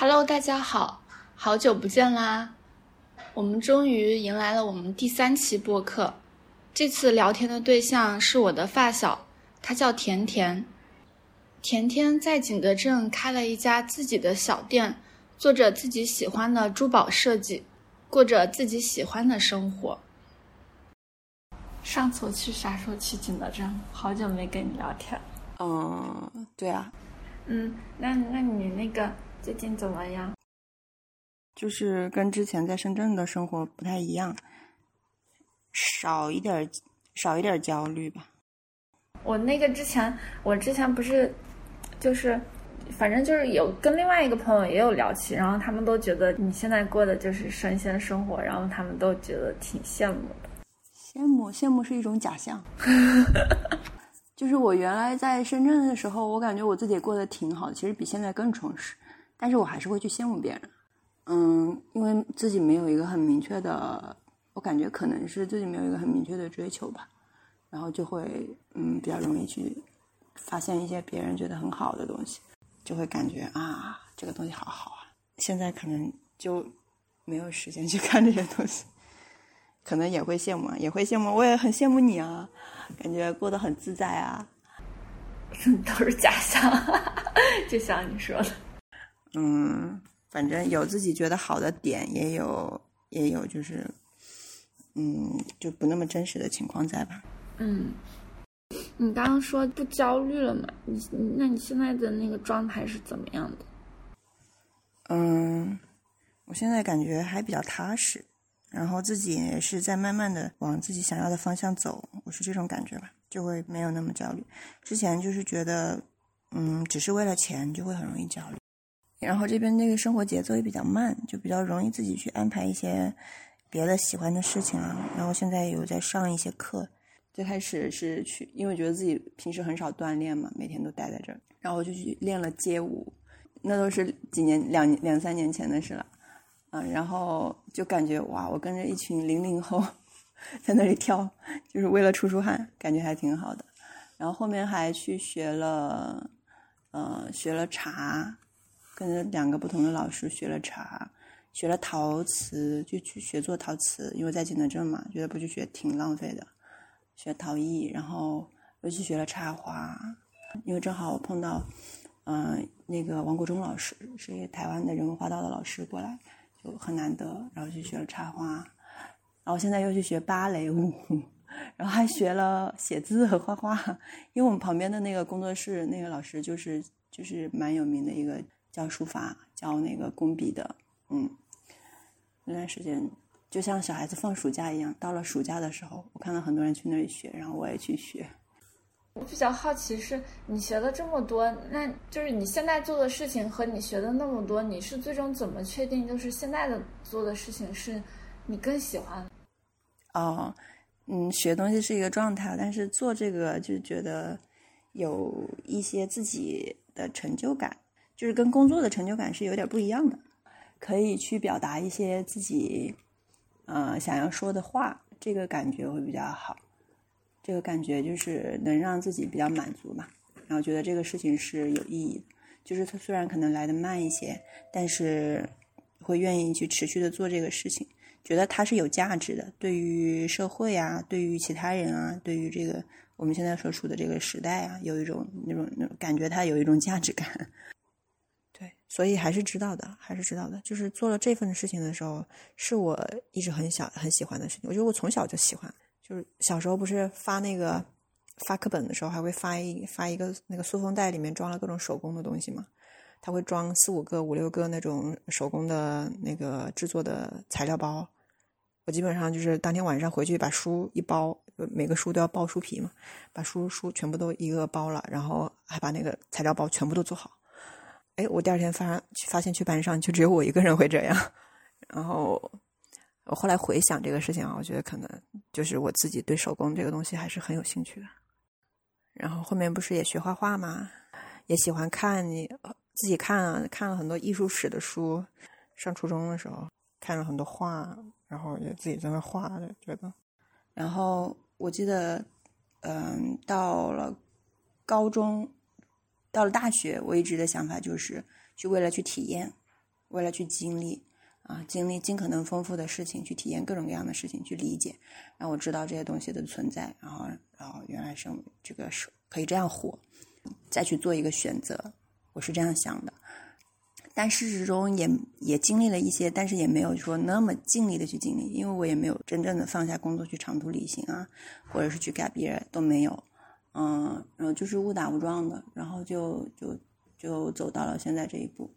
Hello，大家好，好久不见啦！我们终于迎来了我们第三期播客。这次聊天的对象是我的发小，他叫甜甜。甜甜在景德镇开了一家自己的小店，做着自己喜欢的珠宝设计，过着自己喜欢的生活。上次我去啥时候去景德镇？好久没跟你聊天。嗯，对啊，嗯，那那你那个最近怎么样？就是跟之前在深圳的生活不太一样，少一点儿少一点儿焦虑吧。我那个之前，我之前不是，就是，反正就是有跟另外一个朋友也有聊起，然后他们都觉得你现在过的就是神仙生活，然后他们都觉得挺羡慕的。羡慕羡慕是一种假象，就是我原来在深圳的时候，我感觉我自己过得挺好的，其实比现在更充实，但是我还是会去羡慕别人。嗯，因为自己没有一个很明确的，我感觉可能是自己没有一个很明确的追求吧，然后就会嗯比较容易去发现一些别人觉得很好的东西，就会感觉啊这个东西好好啊。现在可能就没有时间去看这些东西，可能也会羡慕，也会羡慕，我也很羡慕你啊，感觉过得很自在啊。都是假象，就像你说的。嗯，反正有自己觉得好的点，也有也有就是，嗯，就不那么真实的情况在吧。嗯，你刚刚说不焦虑了嘛？你你那你现在的那个状态是怎么样的？嗯，我现在感觉还比较踏实，然后自己也是在慢慢的往自己想要的方向走，我是这种感觉吧，就会没有那么焦虑。之前就是觉得，嗯，只是为了钱就会很容易焦虑。然后这边那个生活节奏也比较慢，就比较容易自己去安排一些别的喜欢的事情啊。然后现在有在上一些课，最开始是去，因为觉得自己平时很少锻炼嘛，每天都待在这儿，然后我就去练了街舞，那都是几年两两三年前的事了，嗯，然后就感觉哇，我跟着一群零零后 在那里跳，就是为了出出汗，感觉还挺好的。然后后面还去学了，呃，学了茶。跟着两个不同的老师学了茶，学了陶瓷，就去学做陶瓷，因为在景德镇嘛，觉得不去学挺浪费的。学陶艺，然后又去学了插花，因为正好我碰到，嗯、那个王国忠老师是一个台湾的人文花道的老师过来，就很难得，然后去学了插花，然后现在又去学芭蕾舞，然后还学了写字和画画，因为我们旁边的那个工作室那个老师就是就是蛮有名的一个。教书法、教那个工笔的，嗯，那段时间就像小孩子放暑假一样，到了暑假的时候，我看到很多人去那里学，然后我也去学。我比较好奇是，你学了这么多，那就是你现在做的事情和你学的那么多，你是最终怎么确定就是现在的做的事情是你更喜欢？哦，嗯，学东西是一个状态，但是做这个就觉得有一些自己的成就感。就是跟工作的成就感是有点不一样的，可以去表达一些自己，呃，想要说的话，这个感觉会比较好。这个感觉就是能让自己比较满足嘛，然后觉得这个事情是有意义的。就是它虽然可能来得慢一些，但是会愿意去持续的做这个事情，觉得它是有价值的，对于社会啊，对于其他人啊，对于这个我们现在所处的这个时代啊，有一种那种那种感觉，它有一种价值感。所以还是知道的，还是知道的。就是做了这份事情的时候，是我一直很小很喜欢的事情。我觉得我从小就喜欢，就是小时候不是发那个发课本的时候，还会发一发一个那个塑封袋，里面装了各种手工的东西嘛。他会装四五个、五六个那种手工的那个制作的材料包。我基本上就是当天晚上回去把书一包，每个书都要包书皮嘛，把书书全部都一个包了，然后还把那个材料包全部都做好。哎，我第二天发发现去班上就只有我一个人会这样，然后我后来回想这个事情啊，我觉得可能就是我自己对手工这个东西还是很有兴趣的。然后后面不是也学画画嘛，也喜欢看你自己看啊，看了很多艺术史的书。上初中的时候看了很多画，然后也自己在那画的，觉得。然后我记得，嗯，到了高中。到了大学，我一直的想法就是去为了去体验，为了去经历啊，经历尽可能丰富的事情，去体验各种各样的事情，去理解，让我知道这些东西的存在，然后，然后原来是这个是可以这样活，再去做一个选择，我是这样想的。但事实中也也经历了一些，但是也没有说那么尽力的去经历，因为我也没有真正的放下工作去长途旅行啊，或者是去改别人都没有，嗯，然后就是误打误撞的，然后就就就走到了现在这一步，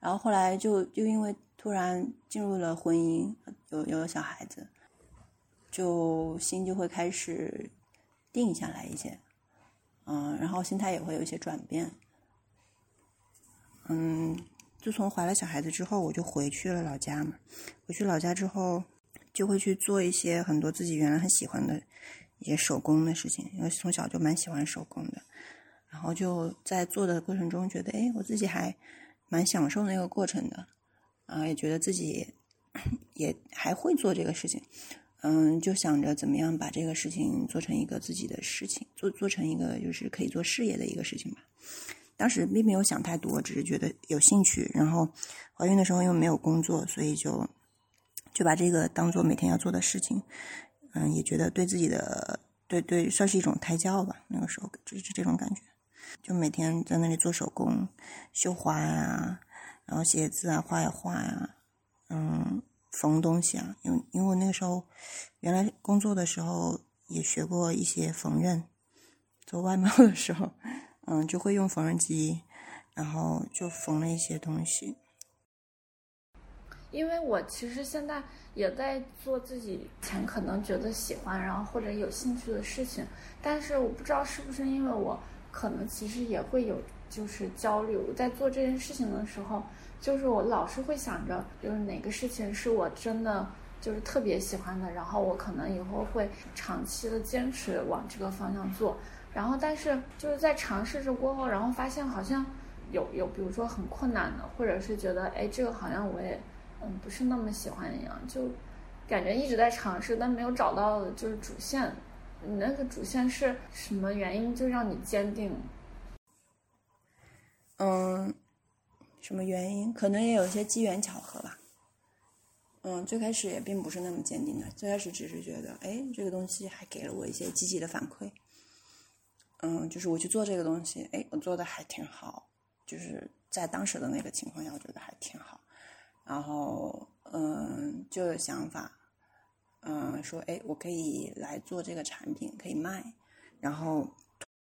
然后后来就就因为突然进入了婚姻，有有了小孩子，就心就会开始定下来一些，嗯，然后心态也会有一些转变。嗯，自从怀了小孩子之后，我就回去了老家嘛。回去老家之后，就会去做一些很多自己原来很喜欢的一些手工的事情，因为从小就蛮喜欢手工的。然后就在做的过程中，觉得哎，我自己还蛮享受那个过程的，啊，也觉得自己 也还会做这个事情。嗯，就想着怎么样把这个事情做成一个自己的事情，做做成一个就是可以做事业的一个事情吧。当时并没有想太多，只是觉得有兴趣。然后怀孕的时候又没有工作，所以就就把这个当做每天要做的事情。嗯，也觉得对自己的对对算是一种胎教吧。那个时候就是这种感觉，就每天在那里做手工、绣花呀，然后写字啊、画呀画呀，嗯，缝东西啊。因为因为我那个时候原来工作的时候也学过一些缝纫，做外贸的时候。嗯，就会用缝纫机，然后就缝了一些东西。因为我其实现在也在做自己以前可能觉得喜欢，然后或者有兴趣的事情，但是我不知道是不是因为我可能其实也会有就是焦虑。我在做这件事情的时候，就是我老是会想着，就是哪个事情是我真的就是特别喜欢的，然后我可能以后会长期的坚持往这个方向做。然后，但是就是在尝试着过后，然后发现好像有有，比如说很困难的，或者是觉得哎，这个好像我也嗯不是那么喜欢一样，就感觉一直在尝试，但没有找到就是主线。你那个主线是什么原因就让你坚定？嗯，什么原因？可能也有一些机缘巧合吧。嗯，最开始也并不是那么坚定的，最开始只是觉得哎，这个东西还给了我一些积极的反馈。嗯，就是我去做这个东西，哎，我做的还挺好，就是在当时的那个情况下，我觉得还挺好。然后，嗯，就有想法，嗯，说，哎，我可以来做这个产品，可以卖。然后，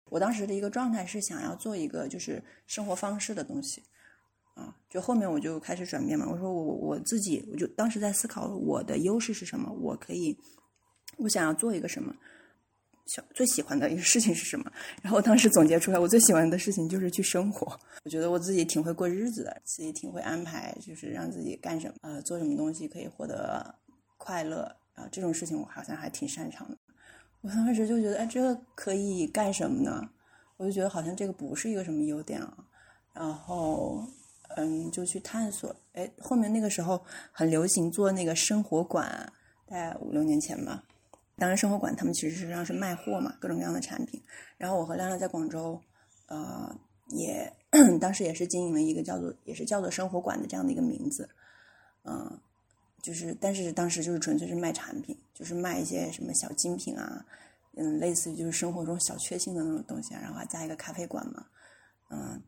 我当时的一个状态是想要做一个就是生活方式的东西，啊，就后面我就开始转变嘛。我说我我自己，我就当时在思考我的优势是什么，我可以，我想要做一个什么。小最喜欢的一个事情是什么？然后我当时总结出来，我最喜欢的事情就是去生活。我觉得我自己挺会过日子的，自己挺会安排，就是让自己干什么，呃，做什么东西可以获得快乐啊，这种事情我好像还挺擅长的。我当时就觉得，哎，这个可以干什么呢？我就觉得好像这个不是一个什么优点啊。然后，嗯，就去探索。哎，后面那个时候很流行做那个生活馆，大概五六年前吧。当然，生活馆他们其实实际上是卖货嘛，各种各样的产品。然后我和亮亮在广州，呃，也 当时也是经营了一个叫做也是叫做生活馆的这样的一个名字，嗯，就是但是当时就是纯粹是卖产品，就是卖一些什么小精品啊，嗯，类似于就是生活中小确幸的那种东西啊，然后还加一个咖啡馆嘛，嗯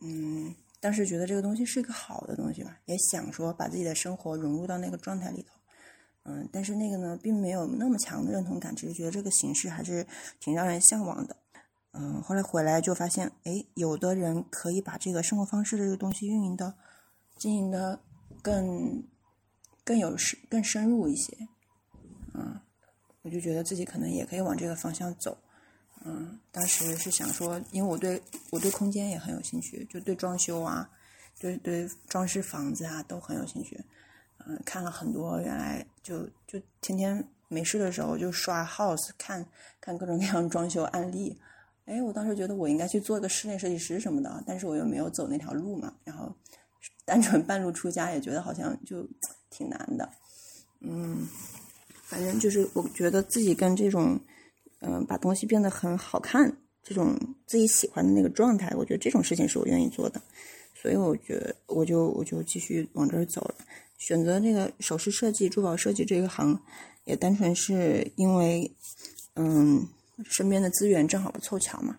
嗯，当时觉得这个东西是一个好的东西吧，也想说把自己的生活融入到那个状态里头。嗯，但是那个呢，并没有那么强的认同感，只是觉得这个形式还是挺让人向往的。嗯，后来回来就发现，哎，有的人可以把这个生活方式的这个东西运营的、经营的更更有深、更深入一些。嗯，我就觉得自己可能也可以往这个方向走。嗯，当时是想说，因为我对我对空间也很有兴趣，就对装修啊，对对装饰房子啊都很有兴趣。嗯，看了很多，原来就就天天没事的时候就刷 house 看看各种各样装修案例。哎，我当时觉得我应该去做个室内设计师什么的，但是我又没有走那条路嘛。然后单纯半路出家，也觉得好像就挺难的。嗯，反正就是我觉得自己跟这种嗯把东西变得很好看，这种自己喜欢的那个状态，我觉得这种事情是我愿意做的。所以我觉得我就我就继续往这儿走了。选择那个首饰设计、珠宝设计这个行，也单纯是因为，嗯，身边的资源正好不凑巧嘛。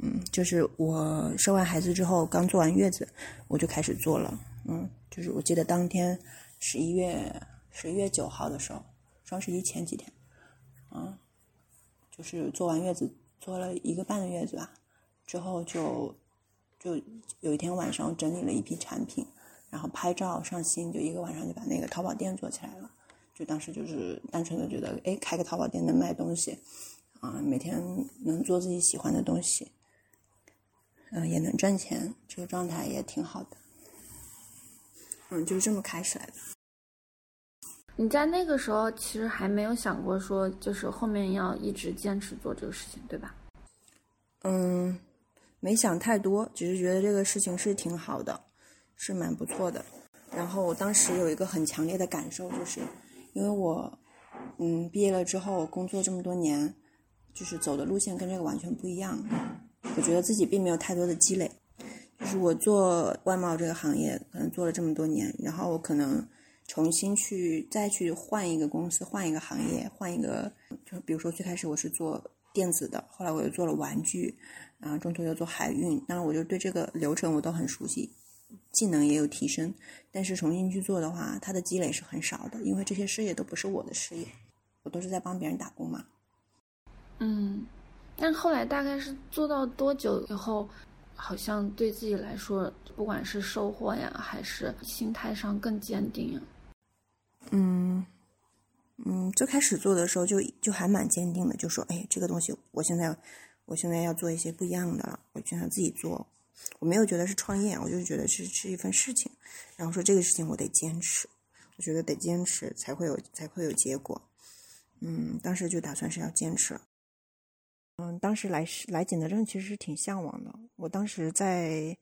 嗯，就是我生完孩子之后，刚做完月子，我就开始做了。嗯，就是我记得当天十一月十一月九号的时候，双十一前几天，嗯，就是做完月子，做了一个半的月子吧，之后就就有一天晚上整理了一批产品。然后拍照上新，就一个晚上就把那个淘宝店做起来了。就当时就是单纯的觉得，哎，开个淘宝店能卖东西，啊，每天能做自己喜欢的东西，嗯，也能赚钱，这个状态也挺好的。嗯，就是这么开始来的。你在那个时候其实还没有想过说，就是后面要一直坚持做这个事情，对吧？嗯，没想太多，只是觉得这个事情是挺好的。是蛮不错的，然后我当时有一个很强烈的感受，就是因为我，嗯，毕业了之后工作这么多年，就是走的路线跟这个完全不一样。我觉得自己并没有太多的积累，就是我做外贸这个行业可能做了这么多年，然后我可能重新去再去换一个公司，换一个行业，换一个，就比如说最开始我是做电子的，后来我又做了玩具，然后中途又做海运，当然我就对这个流程我都很熟悉。技能也有提升，但是重新去做的话，它的积累是很少的，因为这些事业都不是我的事业，我都是在帮别人打工嘛。嗯，但后来大概是做到多久以后，好像对自己来说，不管是收获呀，还是心态上更坚定呀。嗯嗯，最开始做的时候就就还蛮坚定的，就说哎，这个东西我现在我现在要做一些不一样的了，我就想自己做。我没有觉得是创业，我就觉得是是一份事情，然后说这个事情我得坚持，我觉得得坚持才会有才会有结果，嗯，当时就打算是要坚持，嗯，当时来来景德镇其实是挺向往的，我当时在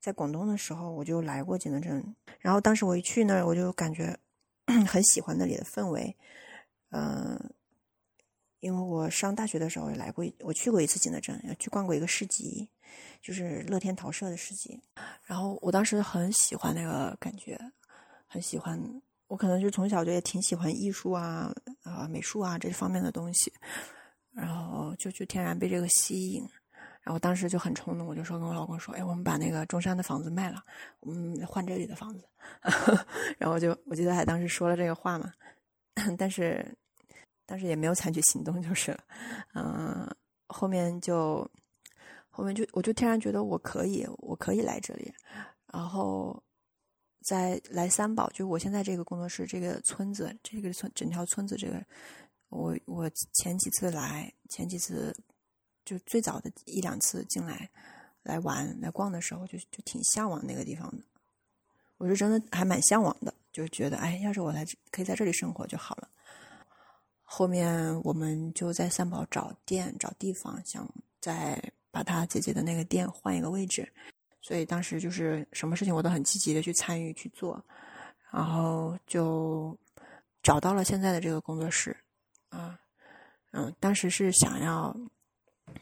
在广东的时候我就来过景德镇，然后当时我一去那儿我就感觉 很喜欢那里的氛围，嗯。因为我上大学的时候也来过，我去过一次景德镇，去逛过一个市集，就是乐天陶社的市集。然后我当时很喜欢那个感觉，很喜欢。我可能就从小就也挺喜欢艺术啊、啊美术啊这方面的东西，然后就就天然被这个吸引。然后当时就很冲动，我就说跟我老公说：“哎，我们把那个中山的房子卖了，我们换这里的房子。” 然后就我记得还当时说了这个话嘛，但是。但是也没有采取行动，就是了，嗯，后面就后面就我就天然觉得我可以，我可以来这里，然后在来三宝，就我现在这个工作室这个村子，这个村整条村子，这个我我前几次来，前几次就最早的一两次进来来玩来逛的时候，就就挺向往那个地方的，我是真的还蛮向往的，就觉得哎，要是我来可以在这里生活就好了。后面我们就在三宝找店找地方，想再把他姐姐的那个店换一个位置，所以当时就是什么事情我都很积极的去参与去做，然后就找到了现在的这个工作室，啊，嗯，当时是想要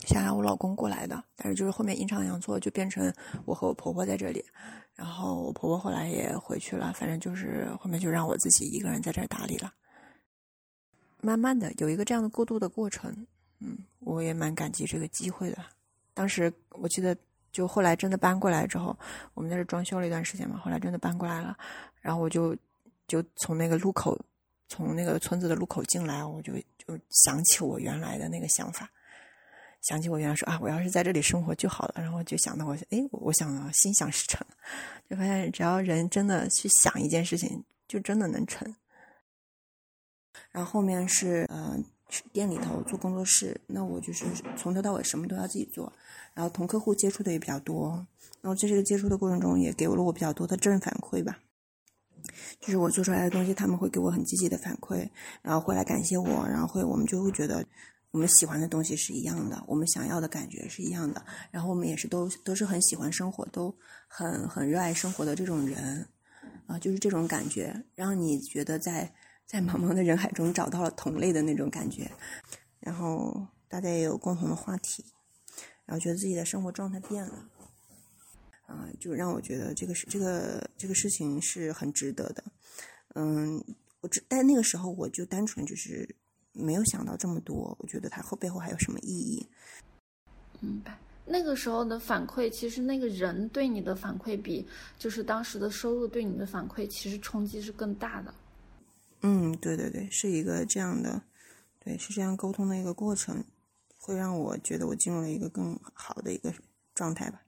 想要我老公过来的，但是就是后面阴差阳错就变成我和我婆婆在这里，然后我婆婆后来也回去了，反正就是后面就让我自己一个人在这儿打理了。慢慢的有一个这样的过渡的过程，嗯，我也蛮感激这个机会的。当时我记得，就后来真的搬过来之后，我们在这装修了一段时间嘛，后来真的搬过来了，然后我就就从那个路口，从那个村子的路口进来，我就就想起我原来的那个想法，想起我原来说啊，我要是在这里生活就好了，然后就想到我，哎，我想心想事成，就发现只要人真的去想一件事情，就真的能成。然后后面是嗯呃店里头做工作室，那我就是从头到尾什么都要自己做，然后同客户接触的也比较多，然后在这个接触的过程中也给了我比较多的正反馈吧，就是我做出来的东西他们会给我很积极的反馈，然后会来感谢我，然后会我们就会觉得我们喜欢的东西是一样的，我们想要的感觉是一样的，然后我们也是都都是很喜欢生活，都很很热爱生活的这种人，啊，就是这种感觉让你觉得在。在茫茫的人海中找到了同类的那种感觉，然后大家也有共同的话题，然后觉得自己的生活状态变了，啊，就让我觉得这个是这个这个事情是很值得的。嗯，我只但那个时候我就单纯就是没有想到这么多，我觉得它后背后还有什么意义？明白。那个时候的反馈，其实那个人对你的反馈比就是当时的收入对你的反馈，其实冲击是更大的。嗯，对对对，是一个这样的，对，是这样沟通的一个过程，会让我觉得我进入了一个更好的一个状态吧。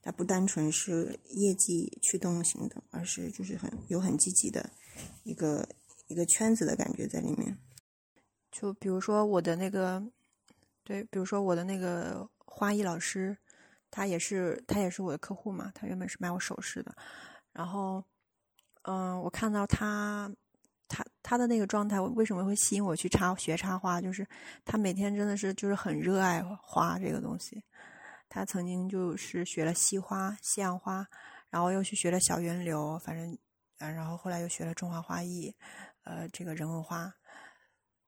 它不单纯是业绩驱动型的，而是就是很有很积极的一个一个圈子的感觉在里面。就比如说我的那个，对，比如说我的那个。花艺老师，他也是他也是我的客户嘛。他原本是卖我首饰的，然后，嗯，我看到他，他的那个状态，为什么会吸引我去插学插花？就是他每天真的是就是很热爱花这个东西。他曾经就是学了西花、西洋花，然后又去学了小圆流，反正，啊，然后后来又学了中华花艺，呃，这个人文花，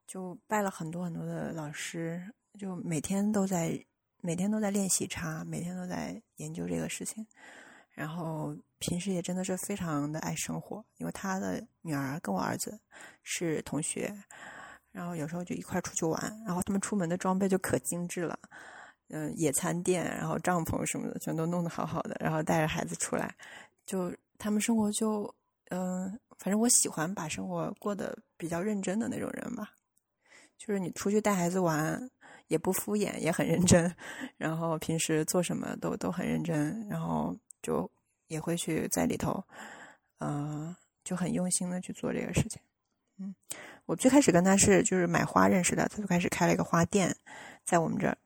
就拜了很多很多的老师，就每天都在。每天都在练习插，每天都在研究这个事情，然后平时也真的是非常的爱生活。因为他的女儿跟我儿子是同学，然后有时候就一块出去玩，然后他们出门的装备就可精致了，嗯，野餐垫，然后帐篷什么的全都弄得好好的，然后带着孩子出来，就他们生活就嗯，反正我喜欢把生活过得比较认真的那种人吧，就是你出去带孩子玩。也不敷衍，也很认真，然后平时做什么都都很认真，然后就也会去在里头，嗯，就很用心的去做这个事情。嗯，我最开始跟他是就是买花认识的，他就开始开了一个花店，在我们这儿，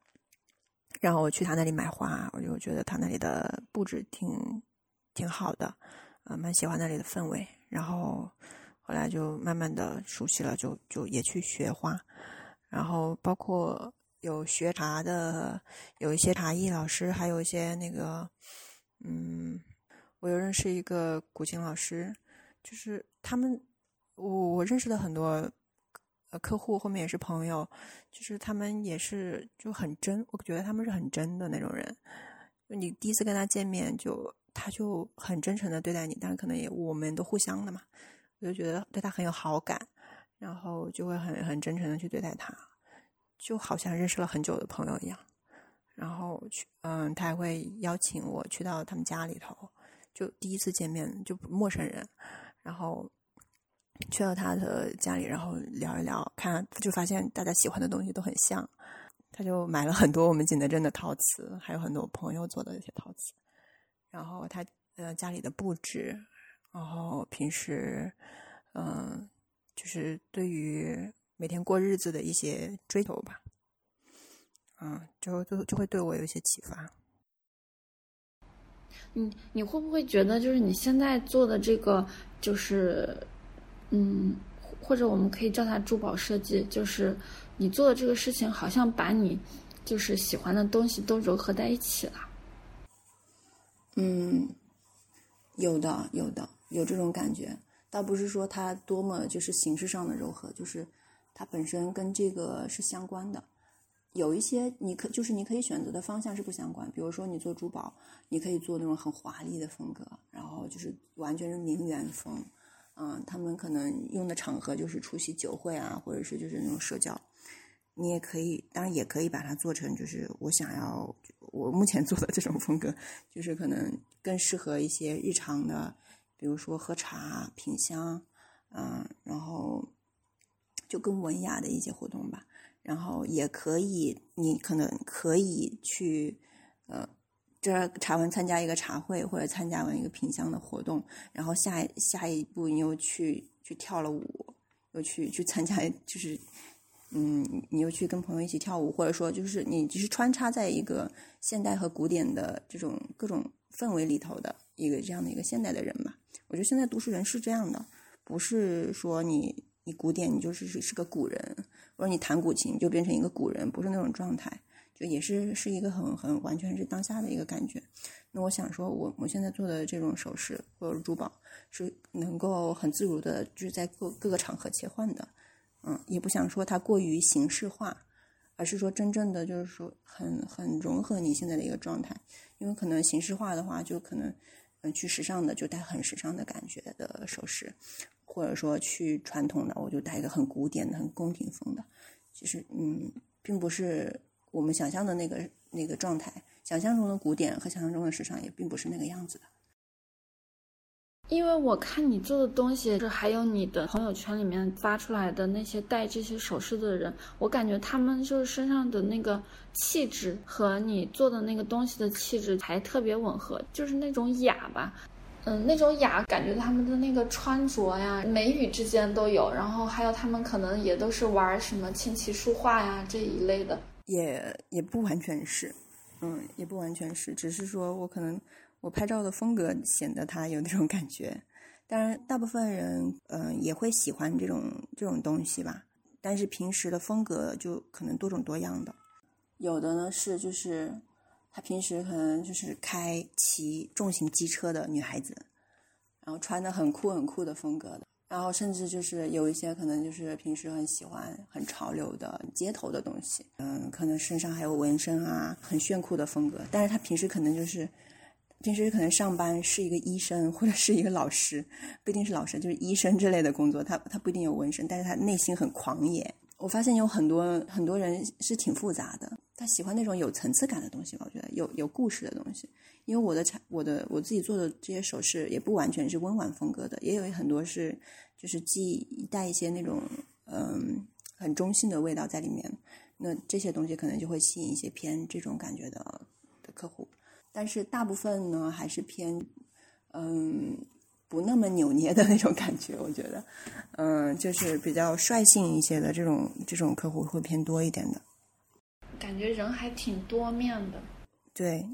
然后我去他那里买花，我就觉得他那里的布置挺挺好的，啊，蛮喜欢那里的氛围，然后后来就慢慢的熟悉了，就就也去学花，然后包括。有学茶的，有一些茶艺老师，还有一些那个，嗯，我又认识一个古琴老师，就是他们，我我认识的很多呃客户，后面也是朋友，就是他们也是就很真，我觉得他们是很真的那种人。你第一次跟他见面，就他就很真诚的对待你，但可能也我们都互相的嘛，我就觉得对他很有好感，然后就会很很真诚的去对待他。就好像认识了很久的朋友一样，然后去，嗯，他还会邀请我去到他们家里头，就第一次见面就陌生人，然后去到他的家里，然后聊一聊，看就发现大家喜欢的东西都很像，他就买了很多我们景德镇的陶瓷，还有很多朋友做的一些陶瓷，然后他呃家里的布置，然后平时嗯就是对于。每天过日子的一些追求吧，嗯，就就就会对我有一些启发。你你会不会觉得，就是你现在做的这个，就是嗯，或者我们可以叫它珠宝设计，就是你做的这个事情，好像把你就是喜欢的东西都糅合在一起了。嗯，有的，有的，有这种感觉。倒不是说它多么就是形式上的柔和，就是。它本身跟这个是相关的，有一些你可就是你可以选择的方向是不相关。比如说你做珠宝，你可以做那种很华丽的风格，然后就是完全是名媛风，嗯，他们可能用的场合就是出席酒会啊，或者是就是那种社交。你也可以，当然也可以把它做成就是我想要我目前做的这种风格，就是可能更适合一些日常的，比如说喝茶品香，嗯，然后。就更文雅的一些活动吧，然后也可以，你可能可以去，呃，这茶完参加一个茶会，或者参加完一个品香的活动，然后下下一步你又去去跳了舞，又去去参加，就是，嗯，你又去跟朋友一起跳舞，或者说就是你只是穿插在一个现代和古典的这种各种氛围里头的一个这样的一个现代的人吧。我觉得现在读书人是这样的，不是说你。你古典，你就是是是个古人；或者你弹古琴，就变成一个古人，不是那种状态，就也是是一个很很完全是当下的一个感觉。那我想说，我我现在做的这种首饰或者珠宝，是能够很自如的，就是在各各个场合切换的。嗯，也不想说它过于形式化，而是说真正的就是说很很融合你现在的一个状态。因为可能形式化的话，就可能嗯去时尚的就戴很时尚的感觉的首饰，或者说去传统的，我就戴一个很古典的、很宫廷风的。其实嗯，并不是我们想象的那个那个状态，想象中的古典和想象中的时尚也并不是那个样子的。因为我看你做的东西，是还有你的朋友圈里面发出来的那些戴这些首饰的人，我感觉他们就是身上的那个气质和你做的那个东西的气质还特别吻合，就是那种雅吧，嗯，那种雅，感觉他们的那个穿着呀，眉宇之间都有，然后还有他们可能也都是玩什么琴棋书画呀这一类的，也也不完全是，嗯，也不完全是，只是说我可能。我拍照的风格显得他有那种感觉，当然，大部分人嗯也会喜欢这种这种东西吧。但是平时的风格就可能多种多样的，有的呢是就是她平时可能就是开骑重型机车的女孩子，然后穿的很酷很酷的风格的，然后甚至就是有一些可能就是平时很喜欢很潮流的街头的东西，嗯，可能身上还有纹身啊，很炫酷的风格。但是她平时可能就是。平时可能上班是一个医生或者是一个老师，不一定是老师，就是医生之类的工作。他他不一定有纹身，但是他内心很狂野。我发现有很多很多人是挺复杂的，他喜欢那种有层次感的东西吧？我觉得有有故事的东西。因为我的产我的我自己做的这些首饰也不完全是温婉风格的，也有很多是就是既带一些那种嗯很中性的味道在里面。那这些东西可能就会吸引一些偏这种感觉的的客户。但是大部分呢，还是偏，嗯，不那么扭捏的那种感觉。我觉得，嗯，就是比较率性一些的这种这种客户会偏多一点的。感觉人还挺多面的。对，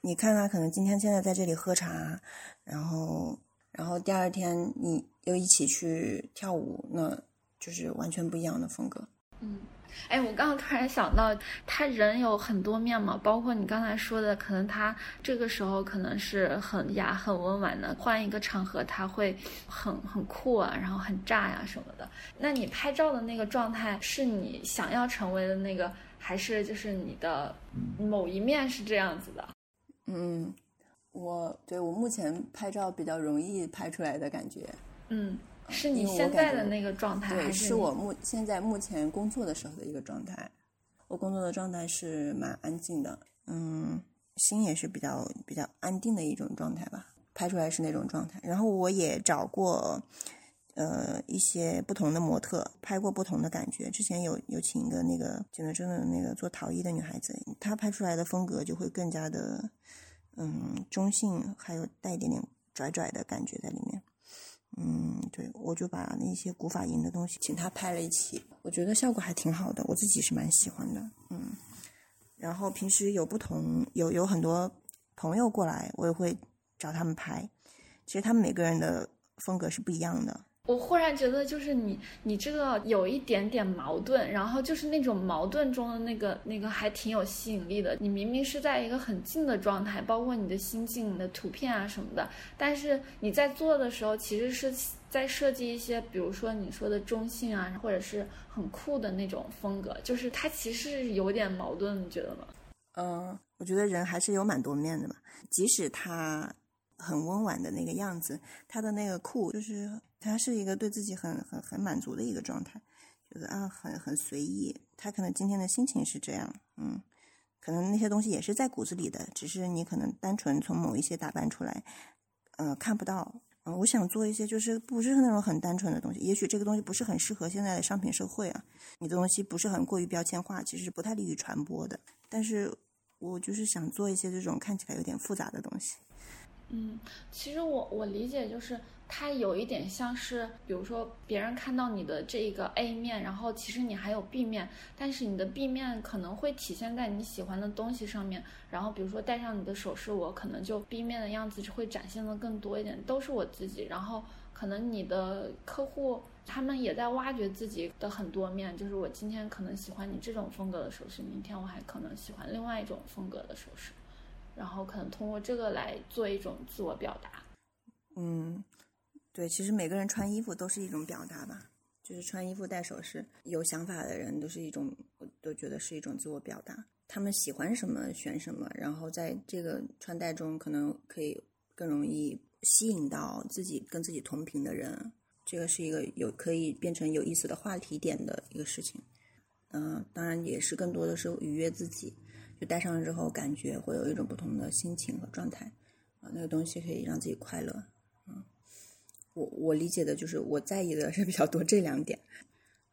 你看他可能今天现在在这里喝茶，然后然后第二天你又一起去跳舞，那就是完全不一样的风格。嗯。哎，我刚刚突然想到，他人有很多面嘛，包括你刚才说的，可能他这个时候可能是很雅、很温婉的，换一个场合他会很很酷啊，然后很炸呀什么的。那你拍照的那个状态是你想要成为的那个，还是就是你的某一面是这样子的？嗯，我对我目前拍照比较容易拍出来的感觉，嗯。是你现在的那个状态，对，是我目现在目前工作的时候的一个状态。我工作的状态是蛮安静的，嗯，心也是比较比较安定的一种状态吧。拍出来是那种状态。然后我也找过，呃，一些不同的模特，拍过不同的感觉。之前有有请一个那个景德镇的那个做陶艺的女孩子，她拍出来的风格就会更加的，嗯，中性，还有带一点点拽拽的感觉在里面。嗯，对，我就把那些古法银的东西请他拍了一期，我觉得效果还挺好的，我自己是蛮喜欢的。嗯，然后平时有不同有有很多朋友过来，我也会找他们拍，其实他们每个人的风格是不一样的。我忽然觉得，就是你，你这个有一点点矛盾，然后就是那种矛盾中的那个那个还挺有吸引力的。你明明是在一个很静的状态，包括你的心境、你的图片啊什么的，但是你在做的时候，其实是在设计一些，比如说你说的中性啊，或者是很酷的那种风格，就是它其实有点矛盾，你觉得吗？嗯，我觉得人还是有蛮多面的嘛，即使他。很温婉的那个样子，他的那个酷，就是他是一个对自己很很很满足的一个状态，觉得啊很很随意。他可能今天的心情是这样，嗯，可能那些东西也是在骨子里的，只是你可能单纯从某一些打扮出来，呃，看不到。嗯，我想做一些就是不是那种很单纯的东西，也许这个东西不是很适合现在的商品社会啊，你的东西不是很过于标签化，其实是不太利于传播的。但是我就是想做一些这种看起来有点复杂的东西。嗯，其实我我理解就是它有一点像是，比如说别人看到你的这一个 A 面，然后其实你还有 B 面，但是你的 B 面可能会体现在你喜欢的东西上面。然后比如说戴上你的首饰，我可能就 B 面的样子就会展现的更多一点，都是我自己。然后可能你的客户他们也在挖掘自己的很多面，就是我今天可能喜欢你这种风格的首饰，明天我还可能喜欢另外一种风格的首饰。然后可能通过这个来做一种自我表达。嗯，对，其实每个人穿衣服都是一种表达吧，就是穿衣服戴首饰，有想法的人都是一种，我都觉得是一种自我表达。他们喜欢什么选什么，然后在这个穿戴中可能可以更容易吸引到自己跟自己同频的人，这个是一个有可以变成有意思的话题点的一个事情。嗯，当然也是更多的是愉悦自己，就戴上了之后感觉会有一种不同的心情和状态啊，那个东西可以让自己快乐。嗯，我我理解的就是我在意的是比较多这两点。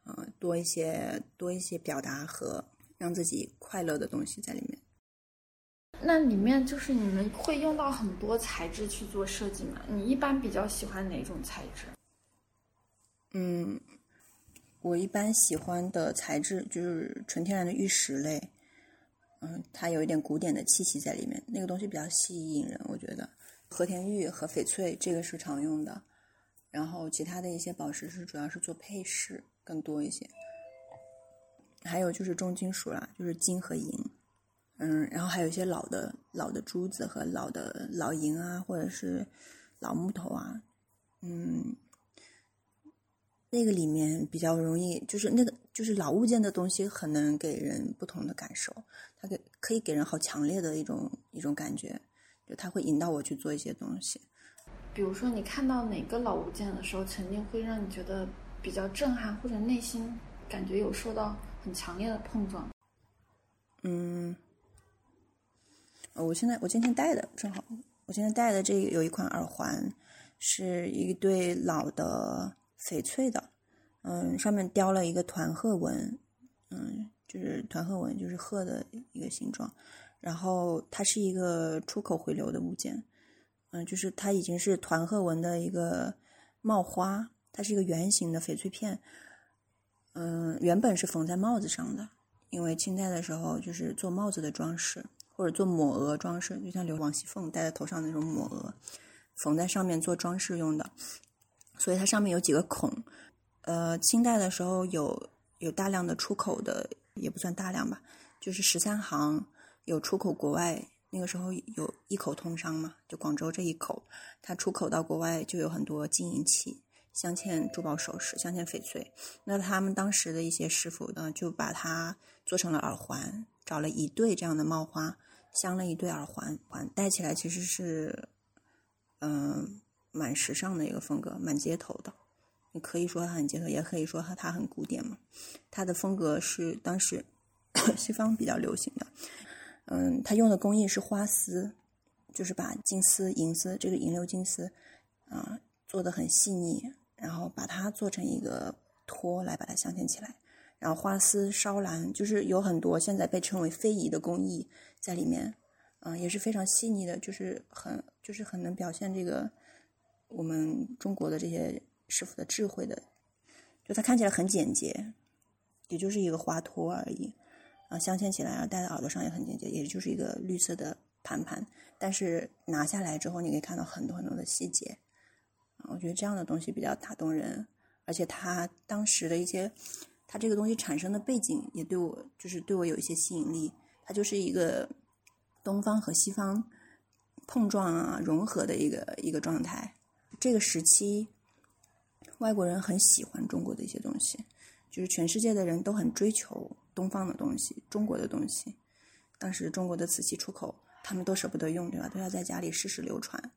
啊，多一些多一些表达和让自己快乐的东西在里面。那里面就是你们会用到很多材质去做设计吗？你一般比较喜欢哪种材质？嗯，我一般喜欢的材质就是纯天然的玉石类。嗯，它有一点古典的气息在里面，那个东西比较吸引人，我觉得。和田玉和翡翠这个是常用的，然后其他的一些宝石是主要是做配饰。更多一些，还有就是重金属啦，就是金和银，嗯，然后还有一些老的老的珠子和老的老银啊，或者是老木头啊，嗯，那个里面比较容易，就是那个就是老物件的东西，很能给人不同的感受，它给可以给人好强烈的一种一种感觉，就它会引导我去做一些东西。比如说，你看到哪个老物件的时候，曾经会让你觉得。比较震撼，或者内心感觉有受到很强烈的碰撞。嗯，我现在我今天戴的正好，我今天戴的这有一款耳环，是一对老的翡翠的，嗯，上面雕了一个团鹤纹，嗯，就是团鹤纹就是鹤的一个形状，然后它是一个出口回流的物件，嗯，就是它已经是团鹤纹的一个帽花。它是一个圆形的翡翠片，嗯，原本是缝在帽子上的，因为清代的时候就是做帽子的装饰，或者做抹额装饰，就像刘王熙凤戴在头上那种抹额，缝在上面做装饰用的，所以它上面有几个孔。呃，清代的时候有有大量的出口的，也不算大量吧，就是十三行有出口国外，那个时候有一口通商嘛，就广州这一口，它出口到国外就有很多金银器。镶嵌珠宝首饰，镶嵌翡翠。那他们当时的一些师傅呢，就把它做成了耳环，找了一对这样的帽花，镶了一对耳环，环戴起来其实是，嗯，蛮时尚的一个风格，蛮街头的。可以说它很街头，也可以说它很古典嘛。它的风格是当时 西方比较流行的。嗯，它用的工艺是花丝，就是把金丝、银丝，这个银鎏金丝，啊，做的很细腻。然后把它做成一个托来把它镶嵌起来，然后花丝烧蓝，就是有很多现在被称为非遗的工艺在里面，嗯，也是非常细腻的，就是很就是很能表现这个我们中国的这些师傅的智慧的，就它看起来很简洁，也就是一个花托而已，啊，镶嵌起来啊戴在耳朵上也很简洁，也就是一个绿色的盘盘，但是拿下来之后你可以看到很多很多的细节啊。我觉得这样的东西比较打动人，而且他当时的一些，他这个东西产生的背景也对我，就是对我有一些吸引力。它就是一个东方和西方碰撞啊、融合的一个一个状态。这个时期，外国人很喜欢中国的一些东西，就是全世界的人都很追求东方的东西、中国的东西。当时中国的瓷器出口，他们都舍不得用，对吧？都要在家里世世流传。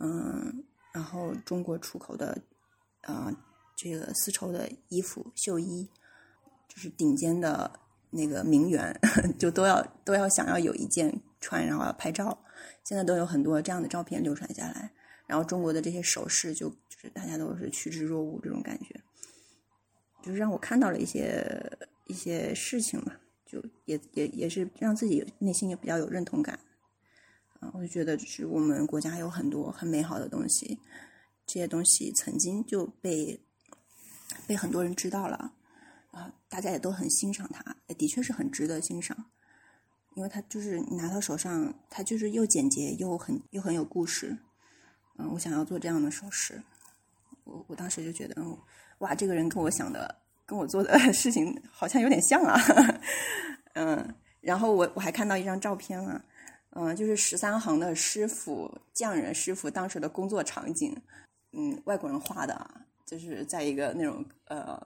嗯。然后中国出口的，呃，这个丝绸的衣服、绣衣，就是顶尖的那个名媛，就都要都要想要有一件穿，然后要拍照。现在都有很多这样的照片流传下来。然后中国的这些首饰，就就是大家都是趋之若鹜这种感觉，就是让我看到了一些一些事情嘛，就也也也是让自己内心也比较有认同感。啊，我就觉得，就是我们国家有很多很美好的东西，这些东西曾经就被被很多人知道了，啊，大家也都很欣赏它，也的确是很值得欣赏，因为它就是拿到手上，它就是又简洁又很又很有故事。嗯，我想要做这样的首饰，我我当时就觉得，嗯，哇，这个人跟我想的，跟我做的 事情好像有点像啊，嗯，然后我我还看到一张照片了。嗯，就是十三行的师傅匠人师傅当时的工作场景，嗯，外国人画的啊，就是在一个那种呃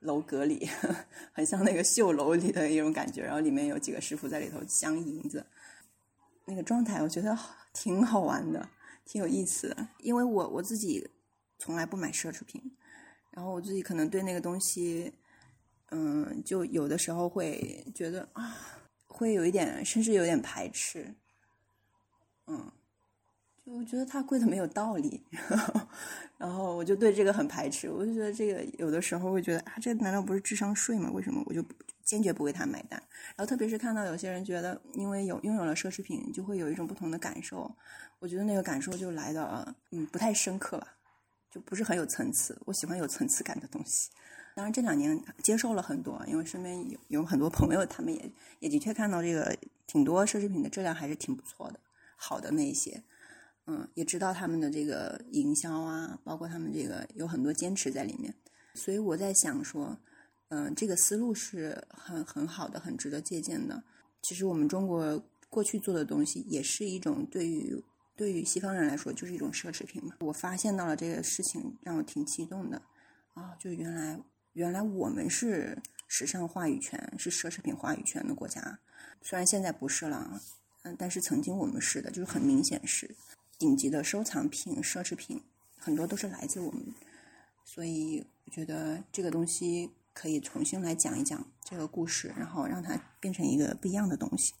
楼阁里，很像那个绣楼里的一种感觉。然后里面有几个师傅在里头镶银子，那个状态我觉得挺好玩的，挺有意思的。因为我我自己从来不买奢侈品，然后我自己可能对那个东西，嗯，就有的时候会觉得啊，会有一点，甚至有点排斥，嗯。就我觉得它贵的没有道理，然后我就对这个很排斥。我就觉得这个有的时候会觉得啊，这难道不是智商税吗？为什么我就坚决不为他买单？然后特别是看到有些人觉得，因为有拥有了奢侈品，就会有一种不同的感受。我觉得那个感受就来的嗯不太深刻吧，就不是很有层次。我喜欢有层次感的东西。当然这两年接受了很多，因为身边有有很多朋友，他们也也的确看到这个挺多奢侈品的质量还是挺不错的，好的那一些。嗯，也知道他们的这个营销啊，包括他们这个有很多坚持在里面，所以我在想说，嗯，这个思路是很很好的，很值得借鉴的。其实我们中国过去做的东西，也是一种对于对于西方人来说就是一种奢侈品嘛。我发现到了这个事情，让我挺激动的啊！就原来原来我们是时尚话语权，是奢侈品话语权的国家，虽然现在不是了，嗯，但是曾经我们是的，就是很明显是。顶级的收藏品、奢侈品，很多都是来自我们，所以我觉得这个东西可以重新来讲一讲这个故事，然后让它变成一个不一样的东西。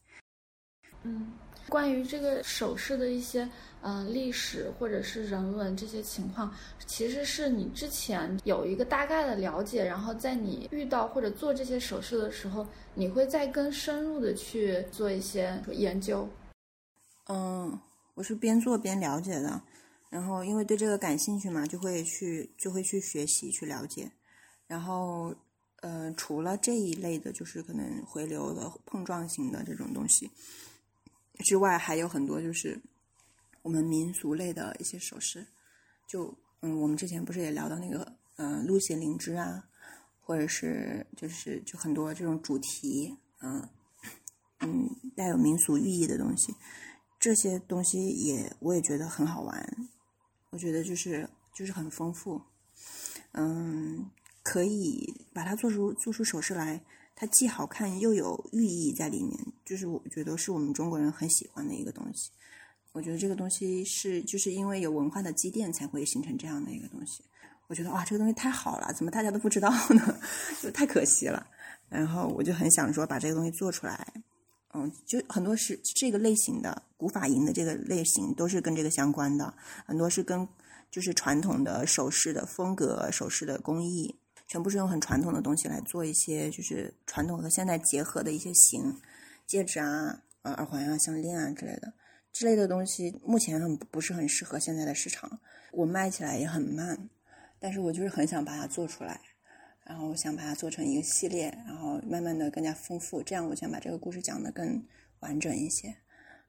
嗯，关于这个首饰的一些嗯历史或者是人文这些情况，其实是你之前有一个大概的了解，然后在你遇到或者做这些首饰的时候，你会再更深入的去做一些研究。嗯。我是边做边了解的，然后因为对这个感兴趣嘛，就会去就会去学习去了解，然后呃，除了这一类的，就是可能回流的碰撞型的这种东西之外，还有很多就是我们民俗类的一些首饰，就嗯，我们之前不是也聊到那个嗯，鹿血灵芝啊，或者是就是就很多这种主题嗯嗯带有民俗寓意的东西。这些东西也我也觉得很好玩，我觉得就是就是很丰富，嗯，可以把它做出做出首饰来，它既好看又有寓意在里面，就是我觉得是我们中国人很喜欢的一个东西。我觉得这个东西是就是因为有文化的积淀才会形成这样的一个东西。我觉得哇，这个东西太好了，怎么大家都不知道呢？就太可惜了。然后我就很想说把这个东西做出来。嗯，就很多是这个类型的古法银的这个类型都是跟这个相关的，很多是跟就是传统的首饰的风格、首饰的工艺，全部是用很传统的东西来做一些就是传统和现代结合的一些型，戒指啊、呃耳环啊、项链啊之类的，之类的东西目前很不是很适合现在的市场，我卖起来也很慢，但是我就是很想把它做出来。然后想把它做成一个系列，然后慢慢的更加丰富，这样我想把这个故事讲得更完整一些。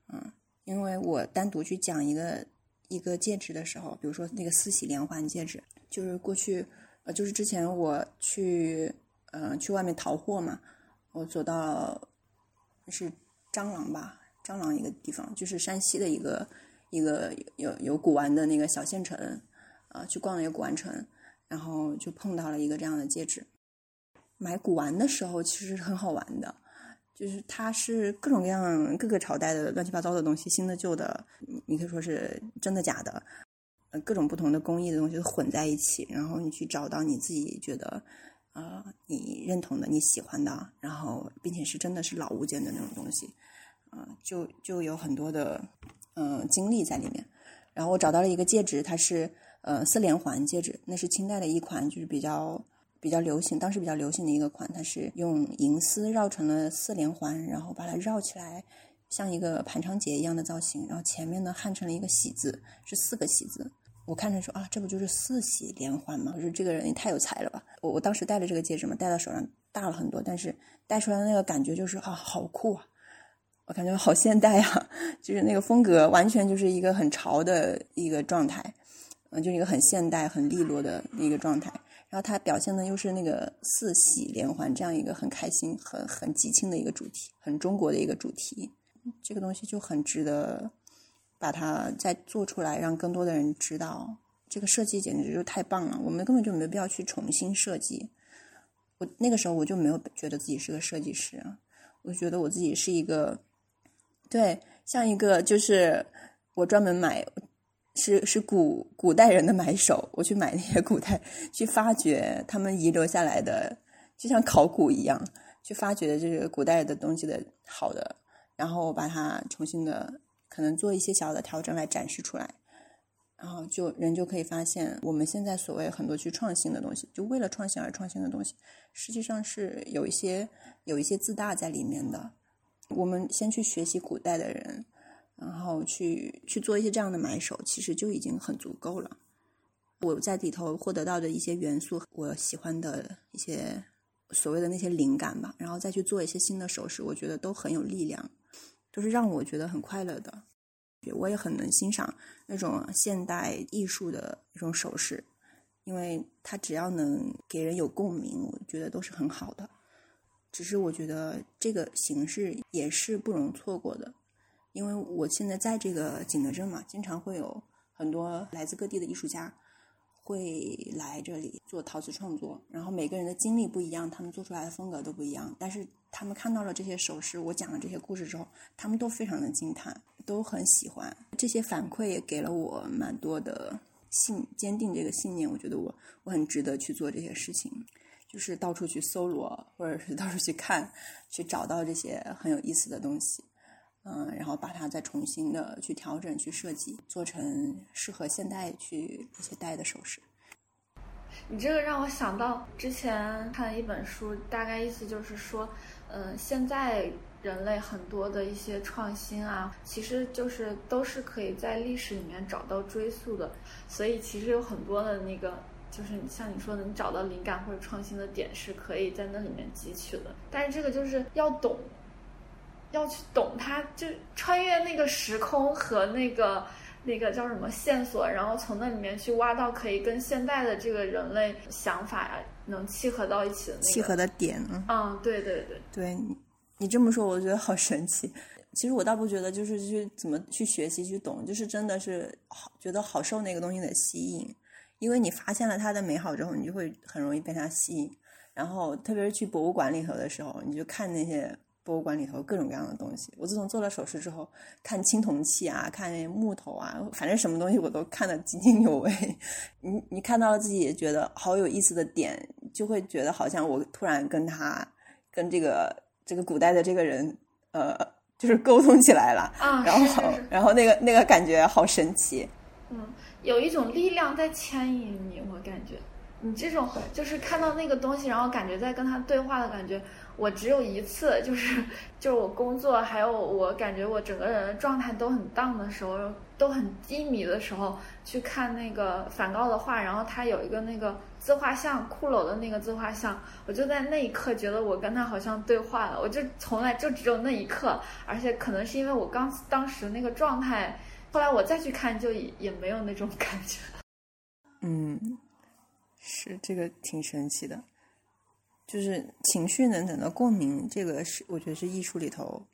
嗯，因为我单独去讲一个一个戒指的时候，比如说那个四喜连环戒指，就是过去呃，就是之前我去嗯去外面淘货嘛，我走到是蟑螂吧，蟑螂一个地方，就是山西的一个一个有有古玩的那个小县城，啊，去逛了一个古玩城。然后就碰到了一个这样的戒指。买古玩的时候其实很好玩的，就是它是各种各样、各个朝代的乱七八糟的东西，新的、旧的，你可以说是真的假的，各种不同的工艺的东西混在一起，然后你去找到你自己觉得，呃，你认同的、你喜欢的，然后并且是真的是老物件的那种东西，啊，就就有很多的嗯经历在里面。然后我找到了一个戒指，它是。呃，四连环戒指，那是清代的一款，就是比较比较流行，当时比较流行的一个款。它是用银丝绕成了四连环，然后把它绕起来，像一个盘长结一样的造型。然后前面呢焊成了一个喜字，是四个喜字。我看着说啊，这不就是四喜连环吗？我说这个人也太有才了吧！我我当时戴了这个戒指嘛，戴到手上大了很多，但是戴出来的那个感觉就是啊，好酷啊！我感觉好现代啊，就是那个风格完全就是一个很潮的一个状态。嗯，就是一个很现代、很利落的一个状态，然后它表现的又是那个四喜连环这样一个很开心、很很吉庆的一个主题，很中国的一个主题。这个东西就很值得把它再做出来，让更多的人知道。这个设计简直就太棒了，我们根本就没必要去重新设计。我那个时候我就没有觉得自己是个设计师，我觉得我自己是一个，对，像一个就是我专门买，是是古古代人的买手，我去买那些古代，去发掘他们遗留下来的，就像考古一样，去发掘这个古代的东西的好的，然后把它重新的可能做一些小的调整来展示出来。然后就人就可以发现，我们现在所谓很多去创新的东西，就为了创新而创新的东西，实际上是有一些有一些自大在里面的。我们先去学习古代的人，然后去去做一些这样的买手，其实就已经很足够了。我在里头获得到的一些元素，我喜欢的一些所谓的那些灵感吧，然后再去做一些新的首饰，我觉得都很有力量，都是让我觉得很快乐的。我也很能欣赏那种现代艺术的一种首饰，因为它只要能给人有共鸣，我觉得都是很好的。只是我觉得这个形式也是不容错过的，因为我现在在这个景德镇嘛，经常会有很多来自各地的艺术家会来这里做陶瓷创作，然后每个人的经历不一样，他们做出来的风格都不一样，但是。他们看到了这些首饰，我讲了这些故事之后，他们都非常的惊叹，都很喜欢。这些反馈也给了我蛮多的信，坚定这个信念。我觉得我我很值得去做这些事情，就是到处去搜罗，或者是到处去看，去找到这些很有意思的东西，嗯，然后把它再重新的去调整、去设计，做成适合现代去一些戴的首饰。你这个让我想到之前看了一本书，大概意思就是说。嗯，现在人类很多的一些创新啊，其实就是都是可以在历史里面找到追溯的。所以其实有很多的那个，就是像你说的，你找到灵感或者创新的点是可以在那里面汲取的。但是这个就是要懂，要去懂它，就穿越那个时空和那个那个叫什么线索，然后从那里面去挖到可以跟现代的这个人类想法呀。能契合到一起的那个契合的点，嗯，对对对，对你你这么说，我觉得好神奇。其实我倒不觉得，就是去怎么去学习去懂，就是真的是好觉得好受那个东西的吸引，因为你发现了它的美好之后，你就会很容易被它吸引。然后特别是去博物馆里头的时候，你就看那些。博物馆里头各种各样的东西，我自从做了首饰之后，看青铜器啊，看木头啊，反正什么东西我都看得津津有味。你你看到了自己也觉得好有意思的点，就会觉得好像我突然跟他跟这个这个古代的这个人，呃，就是沟通起来了。啊，然后然后那个那个感觉好神奇。嗯，有一种力量在牵引你，我感觉你这种就是看到那个东西，然后感觉在跟他对话的感觉。我只有一次，就是就是我工作，还有我感觉我整个人的状态都很荡的时候，都很低迷的时候，去看那个梵高的画，然后他有一个那个自画像，骷髅的那个自画像，我就在那一刻觉得我跟他好像对话了。我就从来就只有那一刻，而且可能是因为我刚当时那个状态，后来我再去看就也也没有那种感觉。嗯，是这个挺神奇的。就是情绪能等到共鸣，这个是我觉得是艺术里头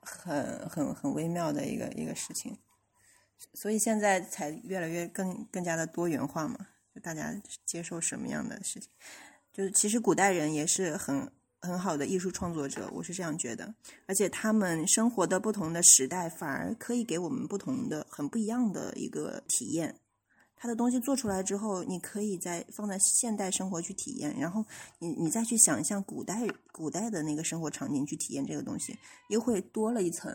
很很很微妙的一个一个事情，所以现在才越来越更更加的多元化嘛，就大家接受什么样的事情，就是其实古代人也是很很好的艺术创作者，我是这样觉得，而且他们生活的不同的时代，反而可以给我们不同的很不一样的一个体验。他的东西做出来之后，你可以再放在现代生活去体验，然后你你再去想象古代古代的那个生活场景去体验这个东西，又会多了一层，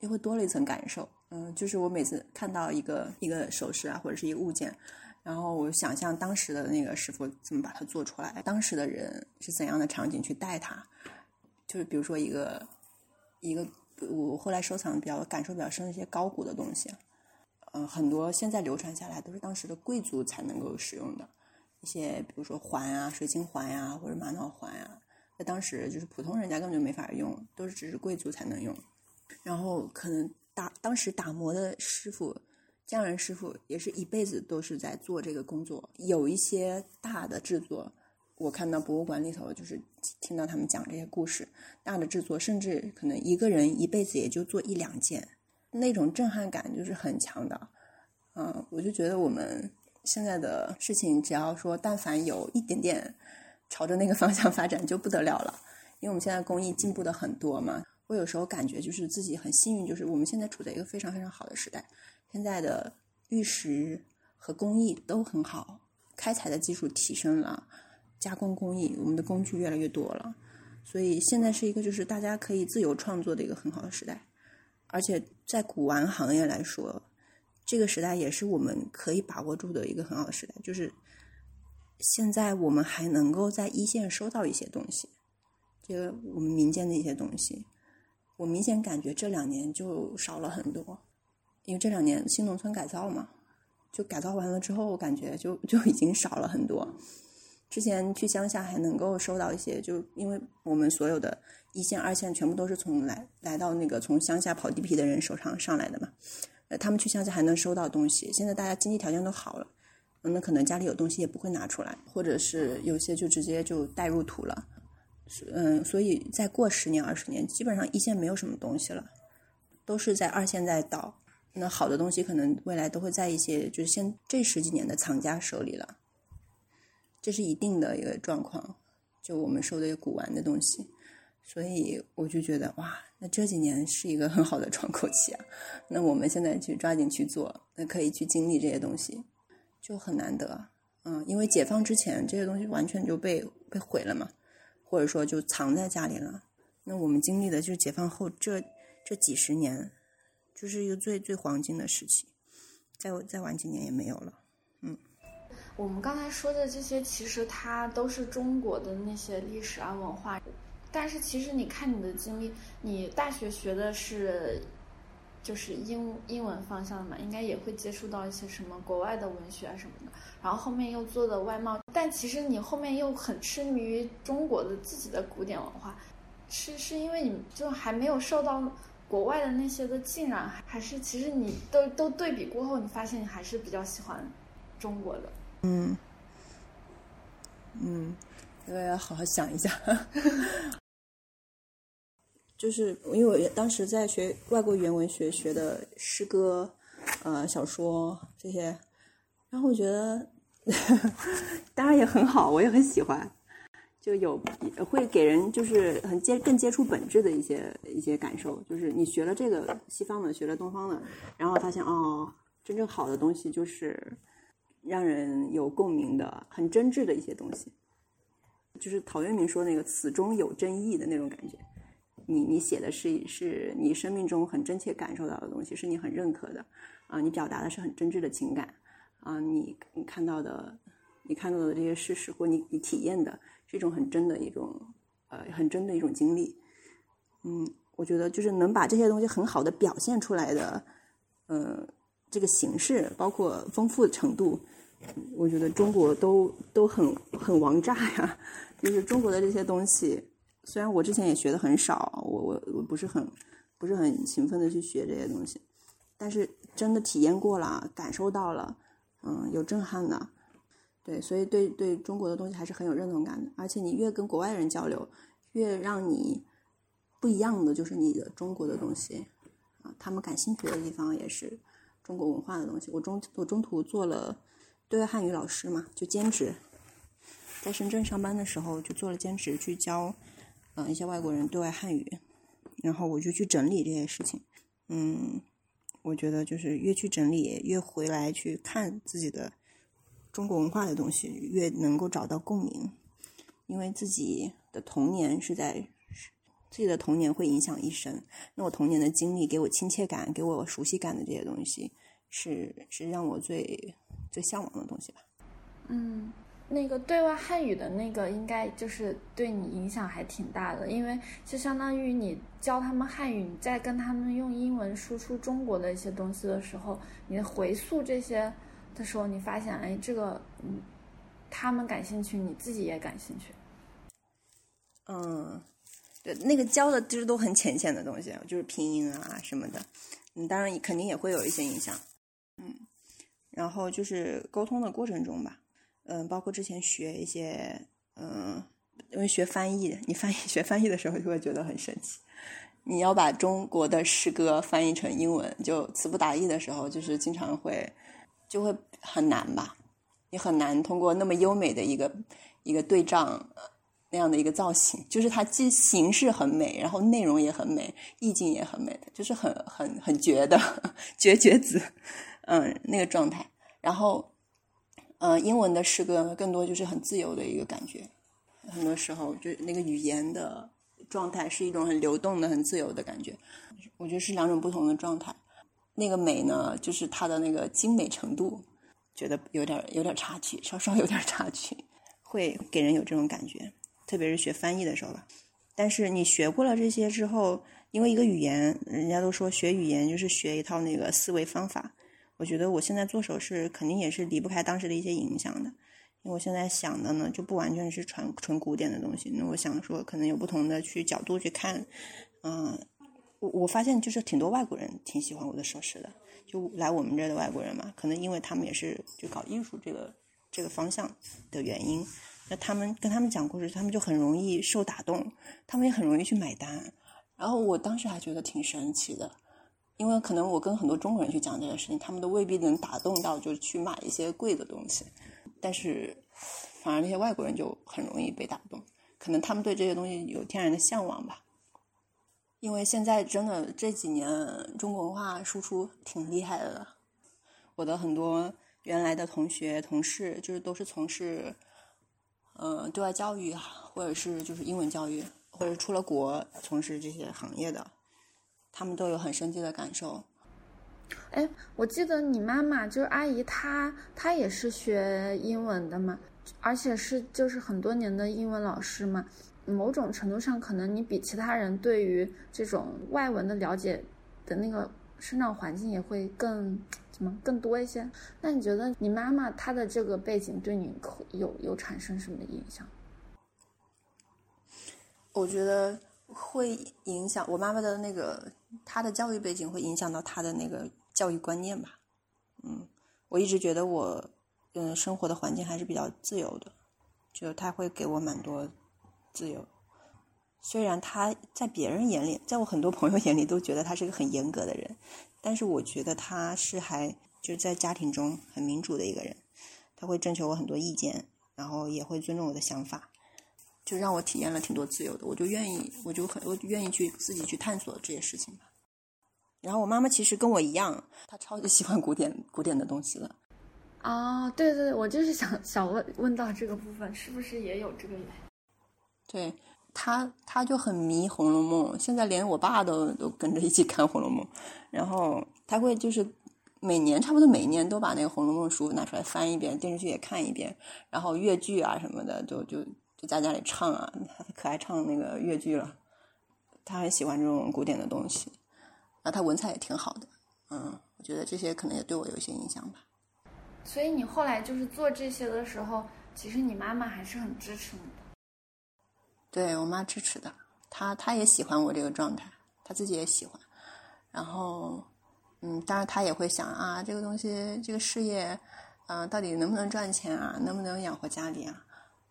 又会多了一层感受。嗯，就是我每次看到一个一个首饰啊，或者是一个物件，然后我想象当时的那个师傅怎么把它做出来，当时的人是怎样的场景去带它，就是比如说一个一个我后来收藏比较感受比较深的一些高古的东西。很多现在流传下来都是当时的贵族才能够使用的一些，比如说环啊、水晶环呀，或者玛瑙环呀，在当时就是普通人家根本就没法用，都是只是贵族才能用。然后可能打当时打磨的师傅、匠人师傅也是一辈子都是在做这个工作。有一些大的制作，我看到博物馆里头就是听到他们讲这些故事，大的制作甚至可能一个人一辈子也就做一两件。那种震撼感就是很强的，嗯，我就觉得我们现在的事情，只要说但凡有一点点朝着那个 方向发展就不得了了。因为我们现在工艺进步的很多嘛，我有时候感觉就是自己很幸运，就是我们现在处在一个非常非常好的时代，现在的玉石和工艺都很好，开采的技术提升了，加工工艺我们的工具越来越多了，所以现在是一个就是大家可以自由创作的一个很好的时代，而且在古玩行业来说，这个时代也是我们可以把握住的一个很好的时代，就是现在我们还能够在一线收到一些东西。这个我们民间的一些东西，我明显感觉这两年就少了很多，因为这两年新农村改造嘛，就改造完了之后，我感觉就就已经少了很多。之前去乡下还能够收到一些，就因为我们所有的一线、二线全部都是从来来到那个从乡下跑地皮的人手上上来的嘛，呃，他们去乡下还能收到东西。现在大家经济条件都好了，那可能家里有东西也不会拿出来，或者是有些就直接就带入土了。嗯，所以再过十年二十年，基本上一线没有什么东西了，都是在二线在倒。那好的东西可能未来都会在一些就是现这十几年的藏家手里了，这是一定的一个状况。就我们收的古玩的东西，所以我就觉得哇，那这几年是一个很好的窗口期啊。那我们现在去抓紧去做，那可以去经历这些东西，就很难得。嗯，因为解放之前这些东西完全就被被毁了嘛。或者说就藏在家里了。那我们经历的就是解放后这这几十年，就是一个最最黄金的时期。再再晚几年也没有了。嗯，我们刚才说的这些，其实它都是中国的那些历史啊文化。但是其实你看你的经历，你大学学的是。就是英英文方向的嘛，应该也会接触到一些什么国外的文学啊什么的。然后后面又做的外贸，但其实你后面又很痴迷于中国的自己的古典文化，是是因为你就还没有受到国外的那些的浸染，还是其实你都都对比过后，你发现你还是比较喜欢中国的？嗯嗯，这个要好好想一下。就是因为我当时在学外国语言文学，学的诗歌、呃小说这些，然后我觉得 当然也很好，我也很喜欢，就有会给人就是很接更接触本质的一些一些感受。就是你学了这个西方的，学了东方的，然后发现哦，真正好的东西就是让人有共鸣的、很真挚的一些东西，就是陶渊明说那个“此中有真意”的那种感觉。你你写的是是你生命中很真切感受到的东西，是你很认可的，啊，你表达的是很真挚的情感，啊，你你看到的，你看到的这些事实或你你体验的是一种很真的一种，呃，很真的一种经历，嗯，我觉得就是能把这些东西很好的表现出来的，呃，这个形式包括丰富程度，我觉得中国都都很很王炸呀，就是中国的这些东西。虽然我之前也学的很少，我我我不是很不是很勤奋的去学这些东西，但是真的体验过了，感受到了，嗯，有震撼的，对，所以对对中国的东西还是很有认同感的。而且你越跟国外人交流，越让你不一样的就是你的中国的东西啊，他们感兴趣的地方也是中国文化的东西。我中我中途做了对外汉语老师嘛，就兼职，在深圳上班的时候就做了兼职去教。嗯，一些外国人对外汉语，然后我就去整理这些事情。嗯，我觉得就是越去整理，越回来去看自己的中国文化的东西，越能够找到共鸣。因为自己的童年是在自己的童年会影响一生。那我童年的经历给我亲切感、给我熟悉感的这些东西，是是让我最最向往的东西吧。嗯。那个对外汉语的那个，应该就是对你影响还挺大的，因为就相当于你教他们汉语，你在跟他们用英文输出中国的一些东西的时候，你回溯这些的时候，你发现，哎，这个，嗯，他们感兴趣，你自己也感兴趣。嗯，对，那个教的其实都很浅显的东西，就是拼音啊什么的，嗯，当然肯定也会有一些影响，嗯，然后就是沟通的过程中吧。嗯，包括之前学一些，嗯，因为学翻译，你翻译学翻译的时候就会觉得很神奇。你要把中国的诗歌翻译成英文，就词不达意的时候，就是经常会就会很难吧。你很难通过那么优美的一个一个对仗那样的一个造型，就是它既形式很美，然后内容也很美，意境也很美，就是很很很绝的 绝绝子，嗯，那个状态。然后，嗯，英文的诗歌更多就是很自由的一个感觉，很多时候就那个语言的状态是一种很流动的、很自由的感觉。我觉得是两种不同的状态。那个美呢，就是它的那个精美程度，觉得有点有点差距，稍稍有点差距，会给人有这种感觉。特别是学翻译的时候吧。但是你学过了这些之后，因为一个语言，人家都说学语言就是学一套那个思维方法。我觉得我现在做手势肯定也是离不开当时的一些影响的。因为我现在想的呢，就不完全是纯纯古典的东西。那我想说，可能有不同的去角度去看，嗯。我我发现就是挺多外国人挺喜欢我的手势的，就来我们这儿的外国人嘛，可能因为他们也是就搞艺术这个这个方向的原因，那他们跟他们讲故事，他们就很容易受打动，他们也很容易去买单。然后我当时还觉得挺神奇的，因为可能我跟很多中国人去讲这件事情，他们都未必能打动到，就去买一些贵的东西，但是反而那些外国人就很容易被打动，可能他们对这些东西有天然的向往吧。因为现在真的这几年中国文化输出挺厉害的，我的很多原来的同学同事就是都是从事，呃对外教育，或者是就是英文教育，或者出了国从事这些行业的，他们都有很深切的感受。哎，我记得你妈妈就是阿姨，她她也是学英文的嘛，而且是就是很多年的英文老师嘛。某种程度上，可能你比其他人对于这种外文的了解的那个生长环境也会更怎么更多一些。那你觉得你妈妈她的这个背景对你有有产生什么影响？我觉得会影响我妈妈的那个他的教育背景会影响到他的那个教育观念吧。嗯，我一直觉得我嗯生活的环境还是比较自由的，就他会给我蛮多。自由，虽然他在别人眼里，在我很多朋友眼里都觉得他是个很严格的人，但是我觉得他是还就是在家庭中很民主的一个人，他会征求我很多意见，然后也会尊重我的想法，就让我体验了挺多自由的，我就愿意，我就很我愿意去自己去探索这些事情吧。然后我妈妈其实跟我一样，她超级喜欢古典古典的东西的。啊，对对，我就是想想问问到这个部分，是不是也有这个？对他，他就很迷《红楼梦》，现在连我爸都都跟着一起看《红楼梦》，然后他会就是每年差不多每年都把那个《红楼梦》书拿出来翻一遍，电视剧也看一遍，然后越剧啊什么的就就就在家里唱啊，他可爱唱那个越剧了。他很喜欢这种古典的东西，啊，他文采也挺好的，嗯，我觉得这些可能也对我有一些影响吧。所以你后来就是做这些的时候，其实你妈妈还是很支持你的。对我妈支持的，她她也喜欢我这个状态，她自己也喜欢。然后，嗯，当然她也会想啊，这个东西，这个事业，啊，到底能不能赚钱啊，能不能养活家里啊？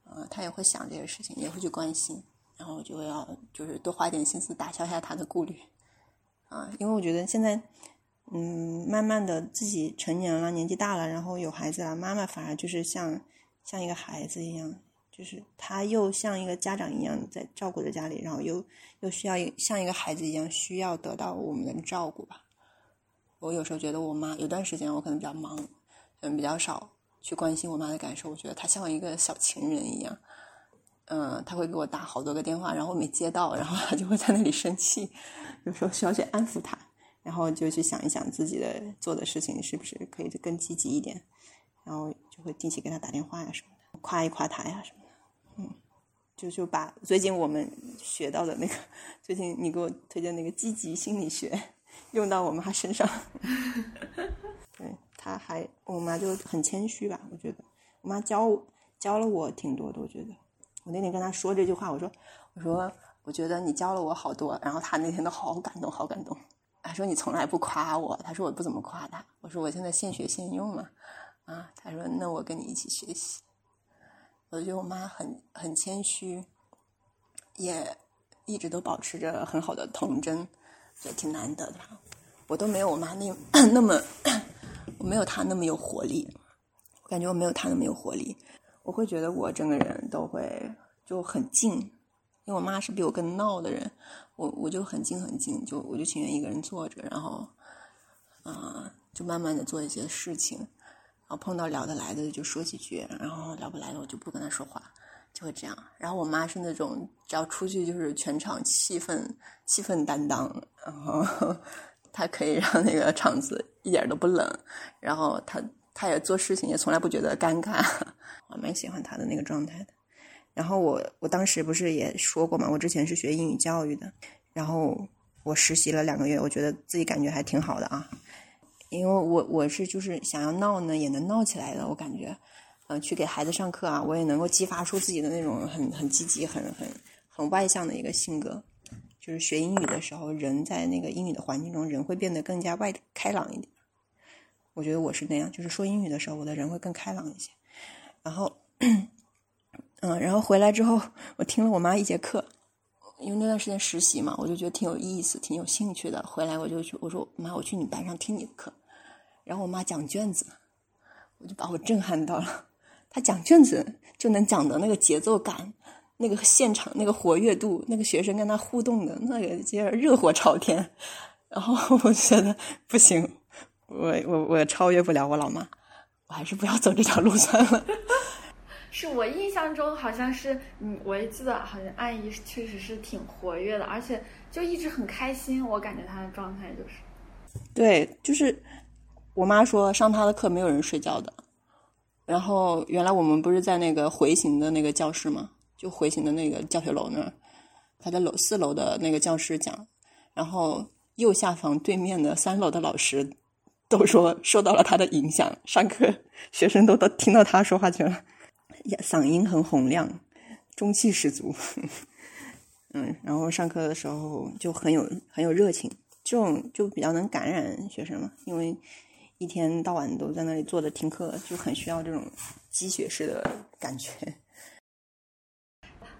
呃，他也会想这些事情，也会去关心。然后就要就是多花点心思打消一下他的顾虑，啊，因为我觉得现在，嗯，慢慢的自己成年了，年纪大了，然后有孩子了，妈妈反而就是像像一个孩子一样。就是他又像一个家长一样在照顾着家里，然后又又需要像一个孩子一样需要得到我们的照顾吧。我有时候觉得我妈有段时间我可能比较忙，嗯，比较少去关心我妈的感受。我觉得她像一个小情人一样，嗯，她会给我打好多个电话，然后没接到，然后她就会在那里生气。有时候需要去安抚她，然后就去想一想自己的做的事情是不是可以更积极一点，然后就会定期给她打电话呀什么的，夸一夸她呀什么的。嗯，就就把最近我们学到的那个，最近你给我推荐那个积极心理学，用到我妈身上。对，她还我妈就很谦虚吧，我觉得我妈教教了我挺多的，我觉得我那天跟她说这句话，我说我说我觉得你教了我好多，然后她那天都好感动，好感动。她说你从来不夸我，她说我不怎么夸她，我说我现在现学现用嘛，啊，她说那我跟你一起学习。我觉得我妈很很谦虚，也一直都保持着很好的童真，也挺难得的。我都没有我妈那那么，我没有她那么有活力。我感觉我没有他那么有活力。我会觉得我整个人都会就很静，因为我妈是比我更闹的人，我我就很静很静，就我就情愿一个人坐着，然后，啊，就慢慢的做一些事情，然后碰到聊得来的就说几句，然后聊不来的我就不跟他说话，就会这样。然后我妈是那种只要出去就是全场气氛气氛担当，然后她可以让那个场子一点都不冷，然后他他也做事情也从来不觉得尴尬。我蛮喜欢他的那个状态的。然后我我当时不是也说过嘛，我之前是学英语教育的，然后我实习了两个月，我觉得自己感觉还挺好的啊。因为我我是就是想要闹呢，也能闹起来的。我感觉，嗯，去给孩子上课啊，我也能够激发出自己的那种很很积极、很很很外向的一个性格。就是学英语的时候，人在那个英语的环境中，人会变得更加外开朗一点。我觉得我是那样，就是说英语的时候，我的人会更开朗一些。然后，嗯，然后回来之后，我听了我妈一节课，因为那段时间实习嘛，我就觉得挺有意思、挺有兴趣的。回来我就去，我说妈，我去你班上听你的课。然后我妈讲卷子，我就把我震撼到了。她讲卷子就能讲的那个节奏感、那个现场、那个活跃度、那个学生跟他互动的那个，接着热火朝天。然后我觉得不行，我我我超越不了我老妈，我还是不要走这条路算了。是我印象中好像是，嗯，我也记得好像阿姨确实是挺活跃的，而且就一直很开心。我感觉她的状态就是，对，就是我妈说上她的课没有人睡觉的。然后原来我们不是在那个回形的那个教室嘛？就回形的那个教学楼那儿，她在楼四楼的那个教室讲，然后右下方对面的三楼的老师都说受到了他的影响，上课学生都都听到他说话去了。嗓音很洪亮，中气十足，嗯，然后上课的时候就很有很有热情，这种就比较能感染学生嘛，因为一天到晚都在那里坐着听课，就很需要这种积雪式的感觉。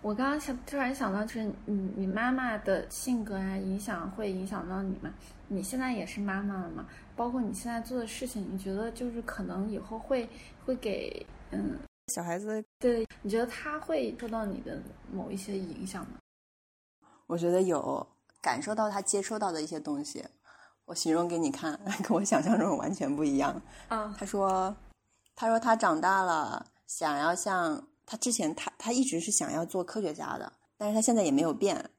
我刚刚想突然想到，就是你你妈妈的性格啊，影响会影响到你吗？你现在也是妈妈了嘛？包括你现在做的事情，你觉得就是可能以后会会给嗯。小孩子，对，你觉得他会受到你的某一些影响吗？我觉得有，感受到他接收到的一些东西。我形容给你看，跟我想象中完全不一样。啊，他说，他说他长大了，想要像他之前，他他一直是想要做科学家的，但是他现在也没有变。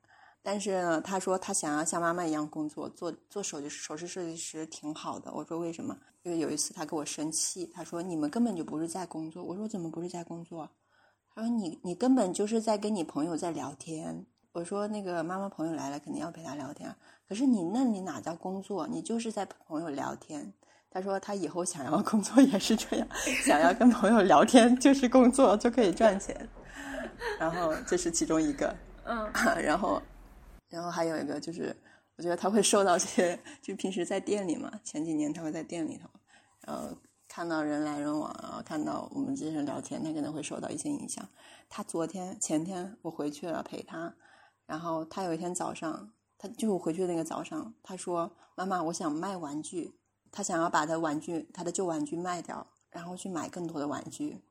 但是呢，他说他想要像妈妈一样工作，做做手机首饰设计师挺好的。我说为什么？因为有一次他跟我生气，他说你们根本就不是在工作。我说怎么不是在工作？他说你你根本就是在跟你朋友在聊天。我说那个妈妈朋友来了，肯定要陪他聊天。可是你那里哪叫工作？你就是在朋友聊天。他说他以后想要工作也是这样，想要跟朋友聊天就是工作就可以赚钱。然后这是其中一个，嗯，然后。然后还有一个就是，我觉得他会受到这些，就平时在店里嘛，前几年他会在店里头，然后看到人来人往，然后看到我们这些人聊天，他可能会受到一些影响。他昨天前天我回去了陪他，然后他有一天早上，他就我回去的那个早上，他说：“妈妈，我想卖玩具，他想要把他玩具，他的旧玩具卖掉，然后去买更多的玩具。”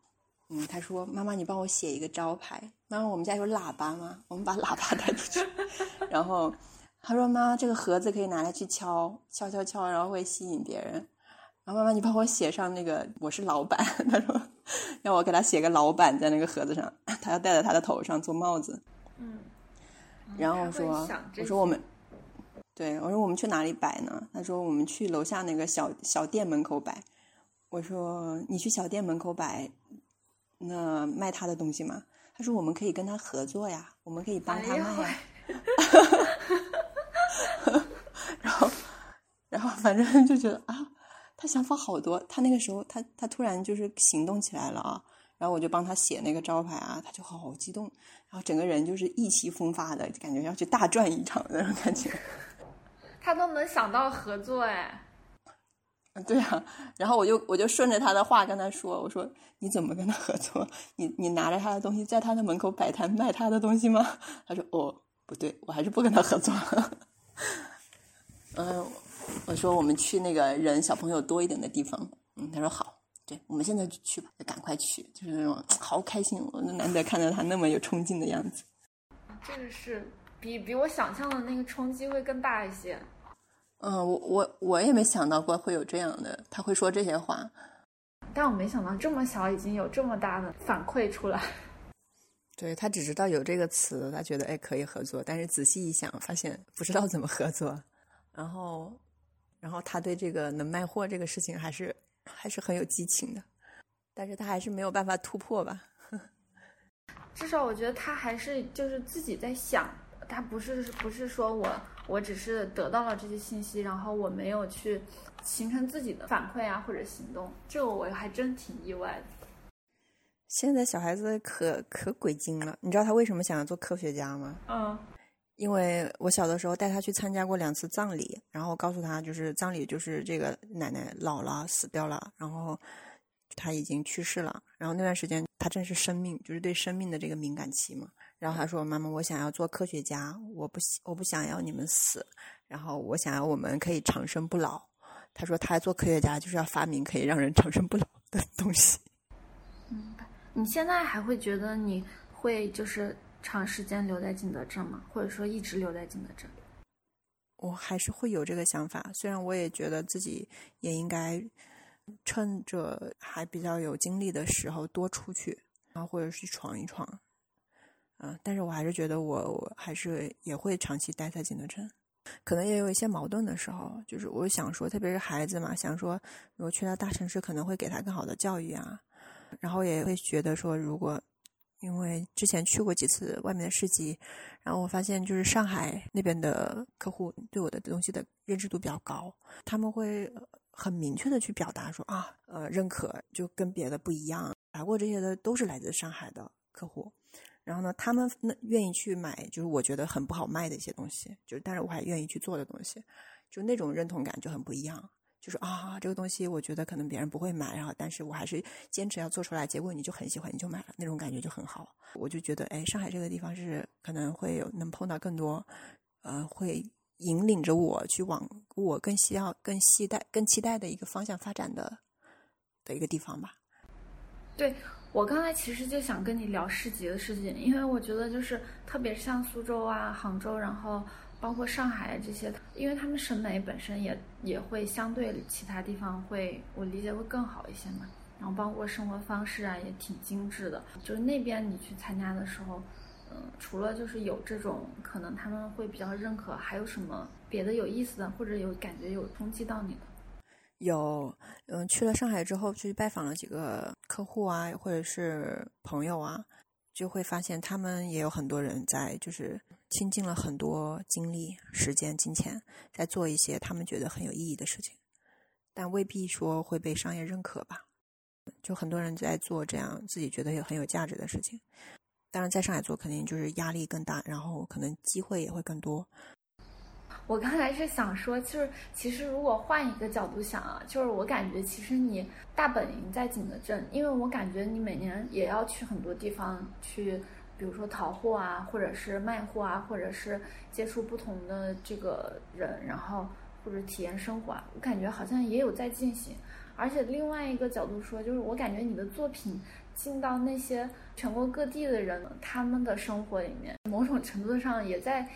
嗯，他说：“妈妈，你帮我写一个招牌。妈妈，我们家有喇叭吗？我们把喇叭带出去。然后他说：妈妈，这个盒子可以拿来去敲敲敲敲，然后会吸引别人。然后妈妈，你帮我写上那个我是老板。他说让我给他写个老板在那个盒子上，他要戴在他的头上做帽子。嗯，然后说我说我们对我说我们去哪里摆呢？他说我们去楼下那个小小店门口摆。我说你去小店门口摆。”那卖他的东西吗？他说我们可以跟他合作呀，我们可以帮他卖呀。然后，然后反正就觉得啊，他想法好多。他那个时候，他他突然就是行动起来了啊。然后我就帮他写那个招牌啊，他就好激动，然后整个人就是意气风发的感觉，要去大赚一场那种感觉。他都能想到合作哎。对啊，然后我就我就顺着他的话跟他说：“我说你怎么跟他合作？你你拿着他的东西在他的门口摆摊卖他的东西吗？” 他说：“哦，不对，我还是不跟他合作。”嗯，我说我们去那个人小朋友多一点的地方。嗯，他说好，对，我们现在就去吧，就赶快去，就是那种好开心，我难得看到他那么有冲劲的样子。这个是比比我想象的那个冲击会更大一些。嗯，我我我也没想到过会有这样的，他会说这些话。但我没想到这么小已经有这么大的反馈出来。对他只知道有这个词，他觉得哎可以合作，但是仔细一想，发现不知道怎么合作。然后，然后他对这个能卖货这个事情还是还是很有激情的，但是他还是没有办法突破吧。至少我觉得他还是就是自己在想，他不是不是说我我只是得到了这些信息，然后我没有去形成自己的反馈啊或者行动，这个我还真挺意外的。现在小孩子可可鬼精了，你知道他为什么想要做科学家吗？嗯，因为我小的时候带他去参加过两次葬礼，然后告诉他就是葬礼就是这个奶奶老了死掉了，然后他已经去世了，然后那段时间他正是生命就是对生命的这个敏感期嘛，然后他说妈妈我想要做科学家，我不我不想要你们死，然后我想要我们可以长生不老。他说他做科学家就是要发明可以让人长生不老的东西。你现在还会觉得你会就是长时间留在景德镇吗？或者说一直留在景德镇？我还是会有这个想法，虽然我也觉得自己也应该趁着还比较有精力的时候多出去，然后或者是闯一闯。嗯，但是我还是觉得我我还是也会长期待在景德镇，可能也有一些矛盾的时候，就是我想说，特别是孩子嘛，想说如果去到大城市，可能会给他更好的教育啊。然后也会觉得说，如果因为之前去过几次外面的市集，然后我发现就是上海那边的客户对我的东西的认知度比较高，他们会很明确的去表达说啊，呃，认可就跟别的不一样。来过这些的都是来自上海的客户，然后呢，他们那愿意去买，就是我觉得很不好卖的一些东西，就是但是我还愿意去做的东西，就那种认同感就很不一样。就是啊，这个东西我觉得可能别人不会买，然后但是我还是坚持要做出来，结果你就很喜欢，你就买了，那种感觉就很好。我就觉得，哎，上海这个地方是可能会有能碰到更多，呃，会引领着我去往我更需要、更期待、更期待的一个方向发展的的一个地方吧。对我刚才其实就想跟你聊市集的事情，因为我觉得就是特别像苏州啊、杭州，然后。包括上海这些，因为他们审美本身也也会相对其他地方会，我理解会更好一些嘛。然后包括生活方式啊，也挺精致的。就是那边你去参加的时候，嗯，除了就是有这种可能他们会比较认可，还有什么别的有意思的，或者有感觉有冲击到你的？有，嗯，去了上海之后去拜访了几个客户啊，或者是朋友啊。就会发现，他们也有很多人在，就是倾尽了很多精力、时间、金钱，在做一些他们觉得很有意义的事情，但未必说会被商业认可吧。就很多人在做这样自己觉得也很有价值的事情，当然在上海做肯定就是压力更大，然后可能机会也会更多。我刚才是想说，就是其实如果换一个角度想啊，就是我感觉其实你大本营在景德镇，因为我感觉你每年也要去很多地方去，比如说淘货啊，或者是卖货啊，或者是接触不同的这个人，然后或者体验生活啊，我感觉好像也有在进行。而且另外一个角度说，就是我感觉你的作品进到那些全国各地的人他们的生活里面，某种程度上也在。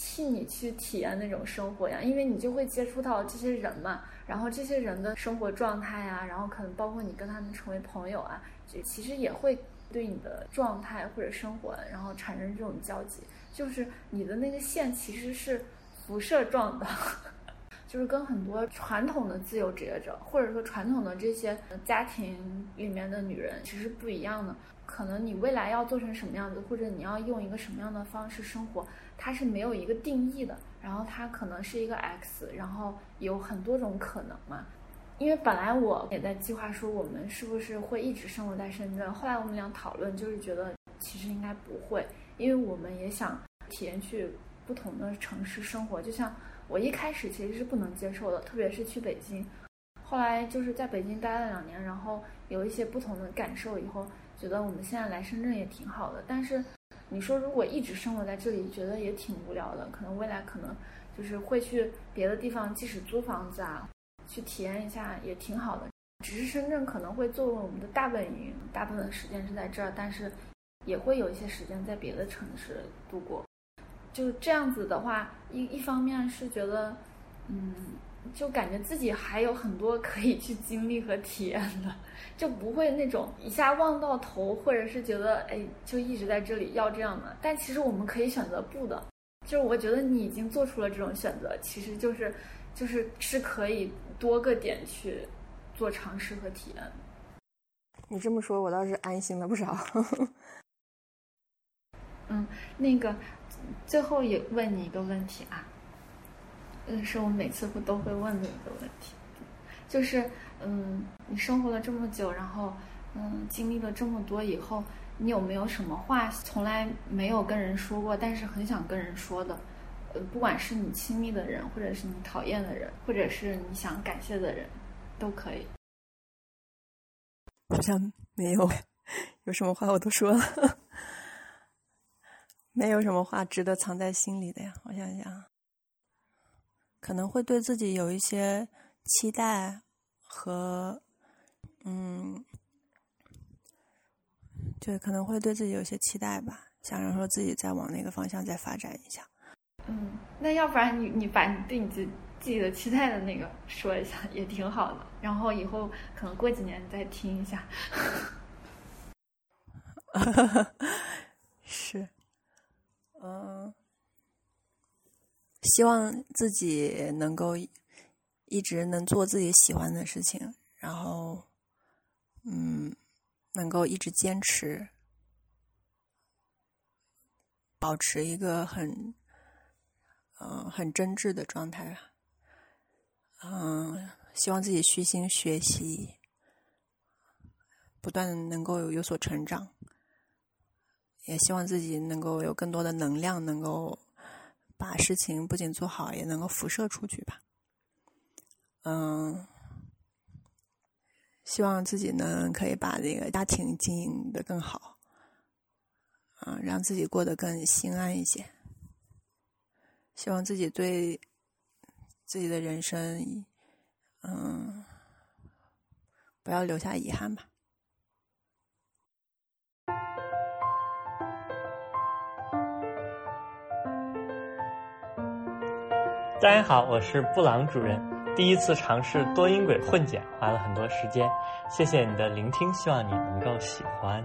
替你去体验那种生活呀，因为你就会接触到这些人嘛，然后这些人的生活状态啊，然后可能包括你跟他们成为朋友啊，这其实也会对你的状态或者生活，然后产生这种交集，就是你的那个线其实是辐射状的，就是跟很多传统的自由职业者或者说传统的这些家庭里面的女人其实不一样的，可能你未来要做成什么样子，或者你要用一个什么样的方式生活。它是没有一个定义的，然后它可能是一个 X，然后有很多种可能嘛。因为本来我也在计划说我们是不是会一直生活在深圳，后来我们俩讨论就是觉得其实应该不会，因为我们也想体验去不同的城市生活。就像我一开始其实是不能接受的，特别是去北京，后来就是在北京待了两年，然后有一些不同的感受以后，觉得我们现在来深圳也挺好的，但是。你说如果一直生活在这里，觉得也挺无聊的。可能未来可能就是会去别的地方，即使租房子啊，去体验一下也挺好的。只是深圳可能会作为我们的大本营，大部分时间是在这儿，但是也会有一些时间在别的城市度过。就这样子的话，一一方面是觉得，嗯，就感觉自己还有很多可以去经历和体验的，就不会那种一下望到头，或者是觉得哎，就一直在这里要这样的。但其实我们可以选择不的，就是我觉得你已经做出了这种选择，其实就是，就是是可以多个点去。做尝试和体验。你这么说，我倒是安心了不少。嗯，那个，最后也问你一个问题啊，嗯，是我每次会都会问的一个问题，就是，嗯，你生活了这么久，然后，嗯，经历了这么多以后，你有没有什么话从来没有跟人说过，但是很想跟人说的？呃，不管是你亲密的人，或者是你讨厌的人，或者是你想感谢的人。都可以，好像没有，有什么话我都说了，没有什么话值得藏在心里的呀。我想想，可能会对自己有一些期待和，嗯，对，可能会对自己有些期待吧，想着说自己再往那个方向再发展一下。嗯，那要不然你你把你对你自。自己的期待的那个说一下也挺好的，然后以后可能过几年你再听一下。是，嗯，希望自己能够一直能做自己喜欢的事情，然后，嗯，能够一直坚持，保持一个很，嗯，很真挚的状态。嗯，希望自己虚心学习，不断能够有有所成长，也希望自己能够有更多的能量，能够把事情不仅做好，也能够辐射出去吧。嗯，希望自己呢可以把这个家庭经营的更好，嗯，让自己过得更心安一些。希望自己对。自己的人生，嗯，不要留下遗憾吧。大家好，我是布朗主任，第一次尝试多音轨混剪，花了很多时间。谢谢你的聆听，希望你能够喜欢。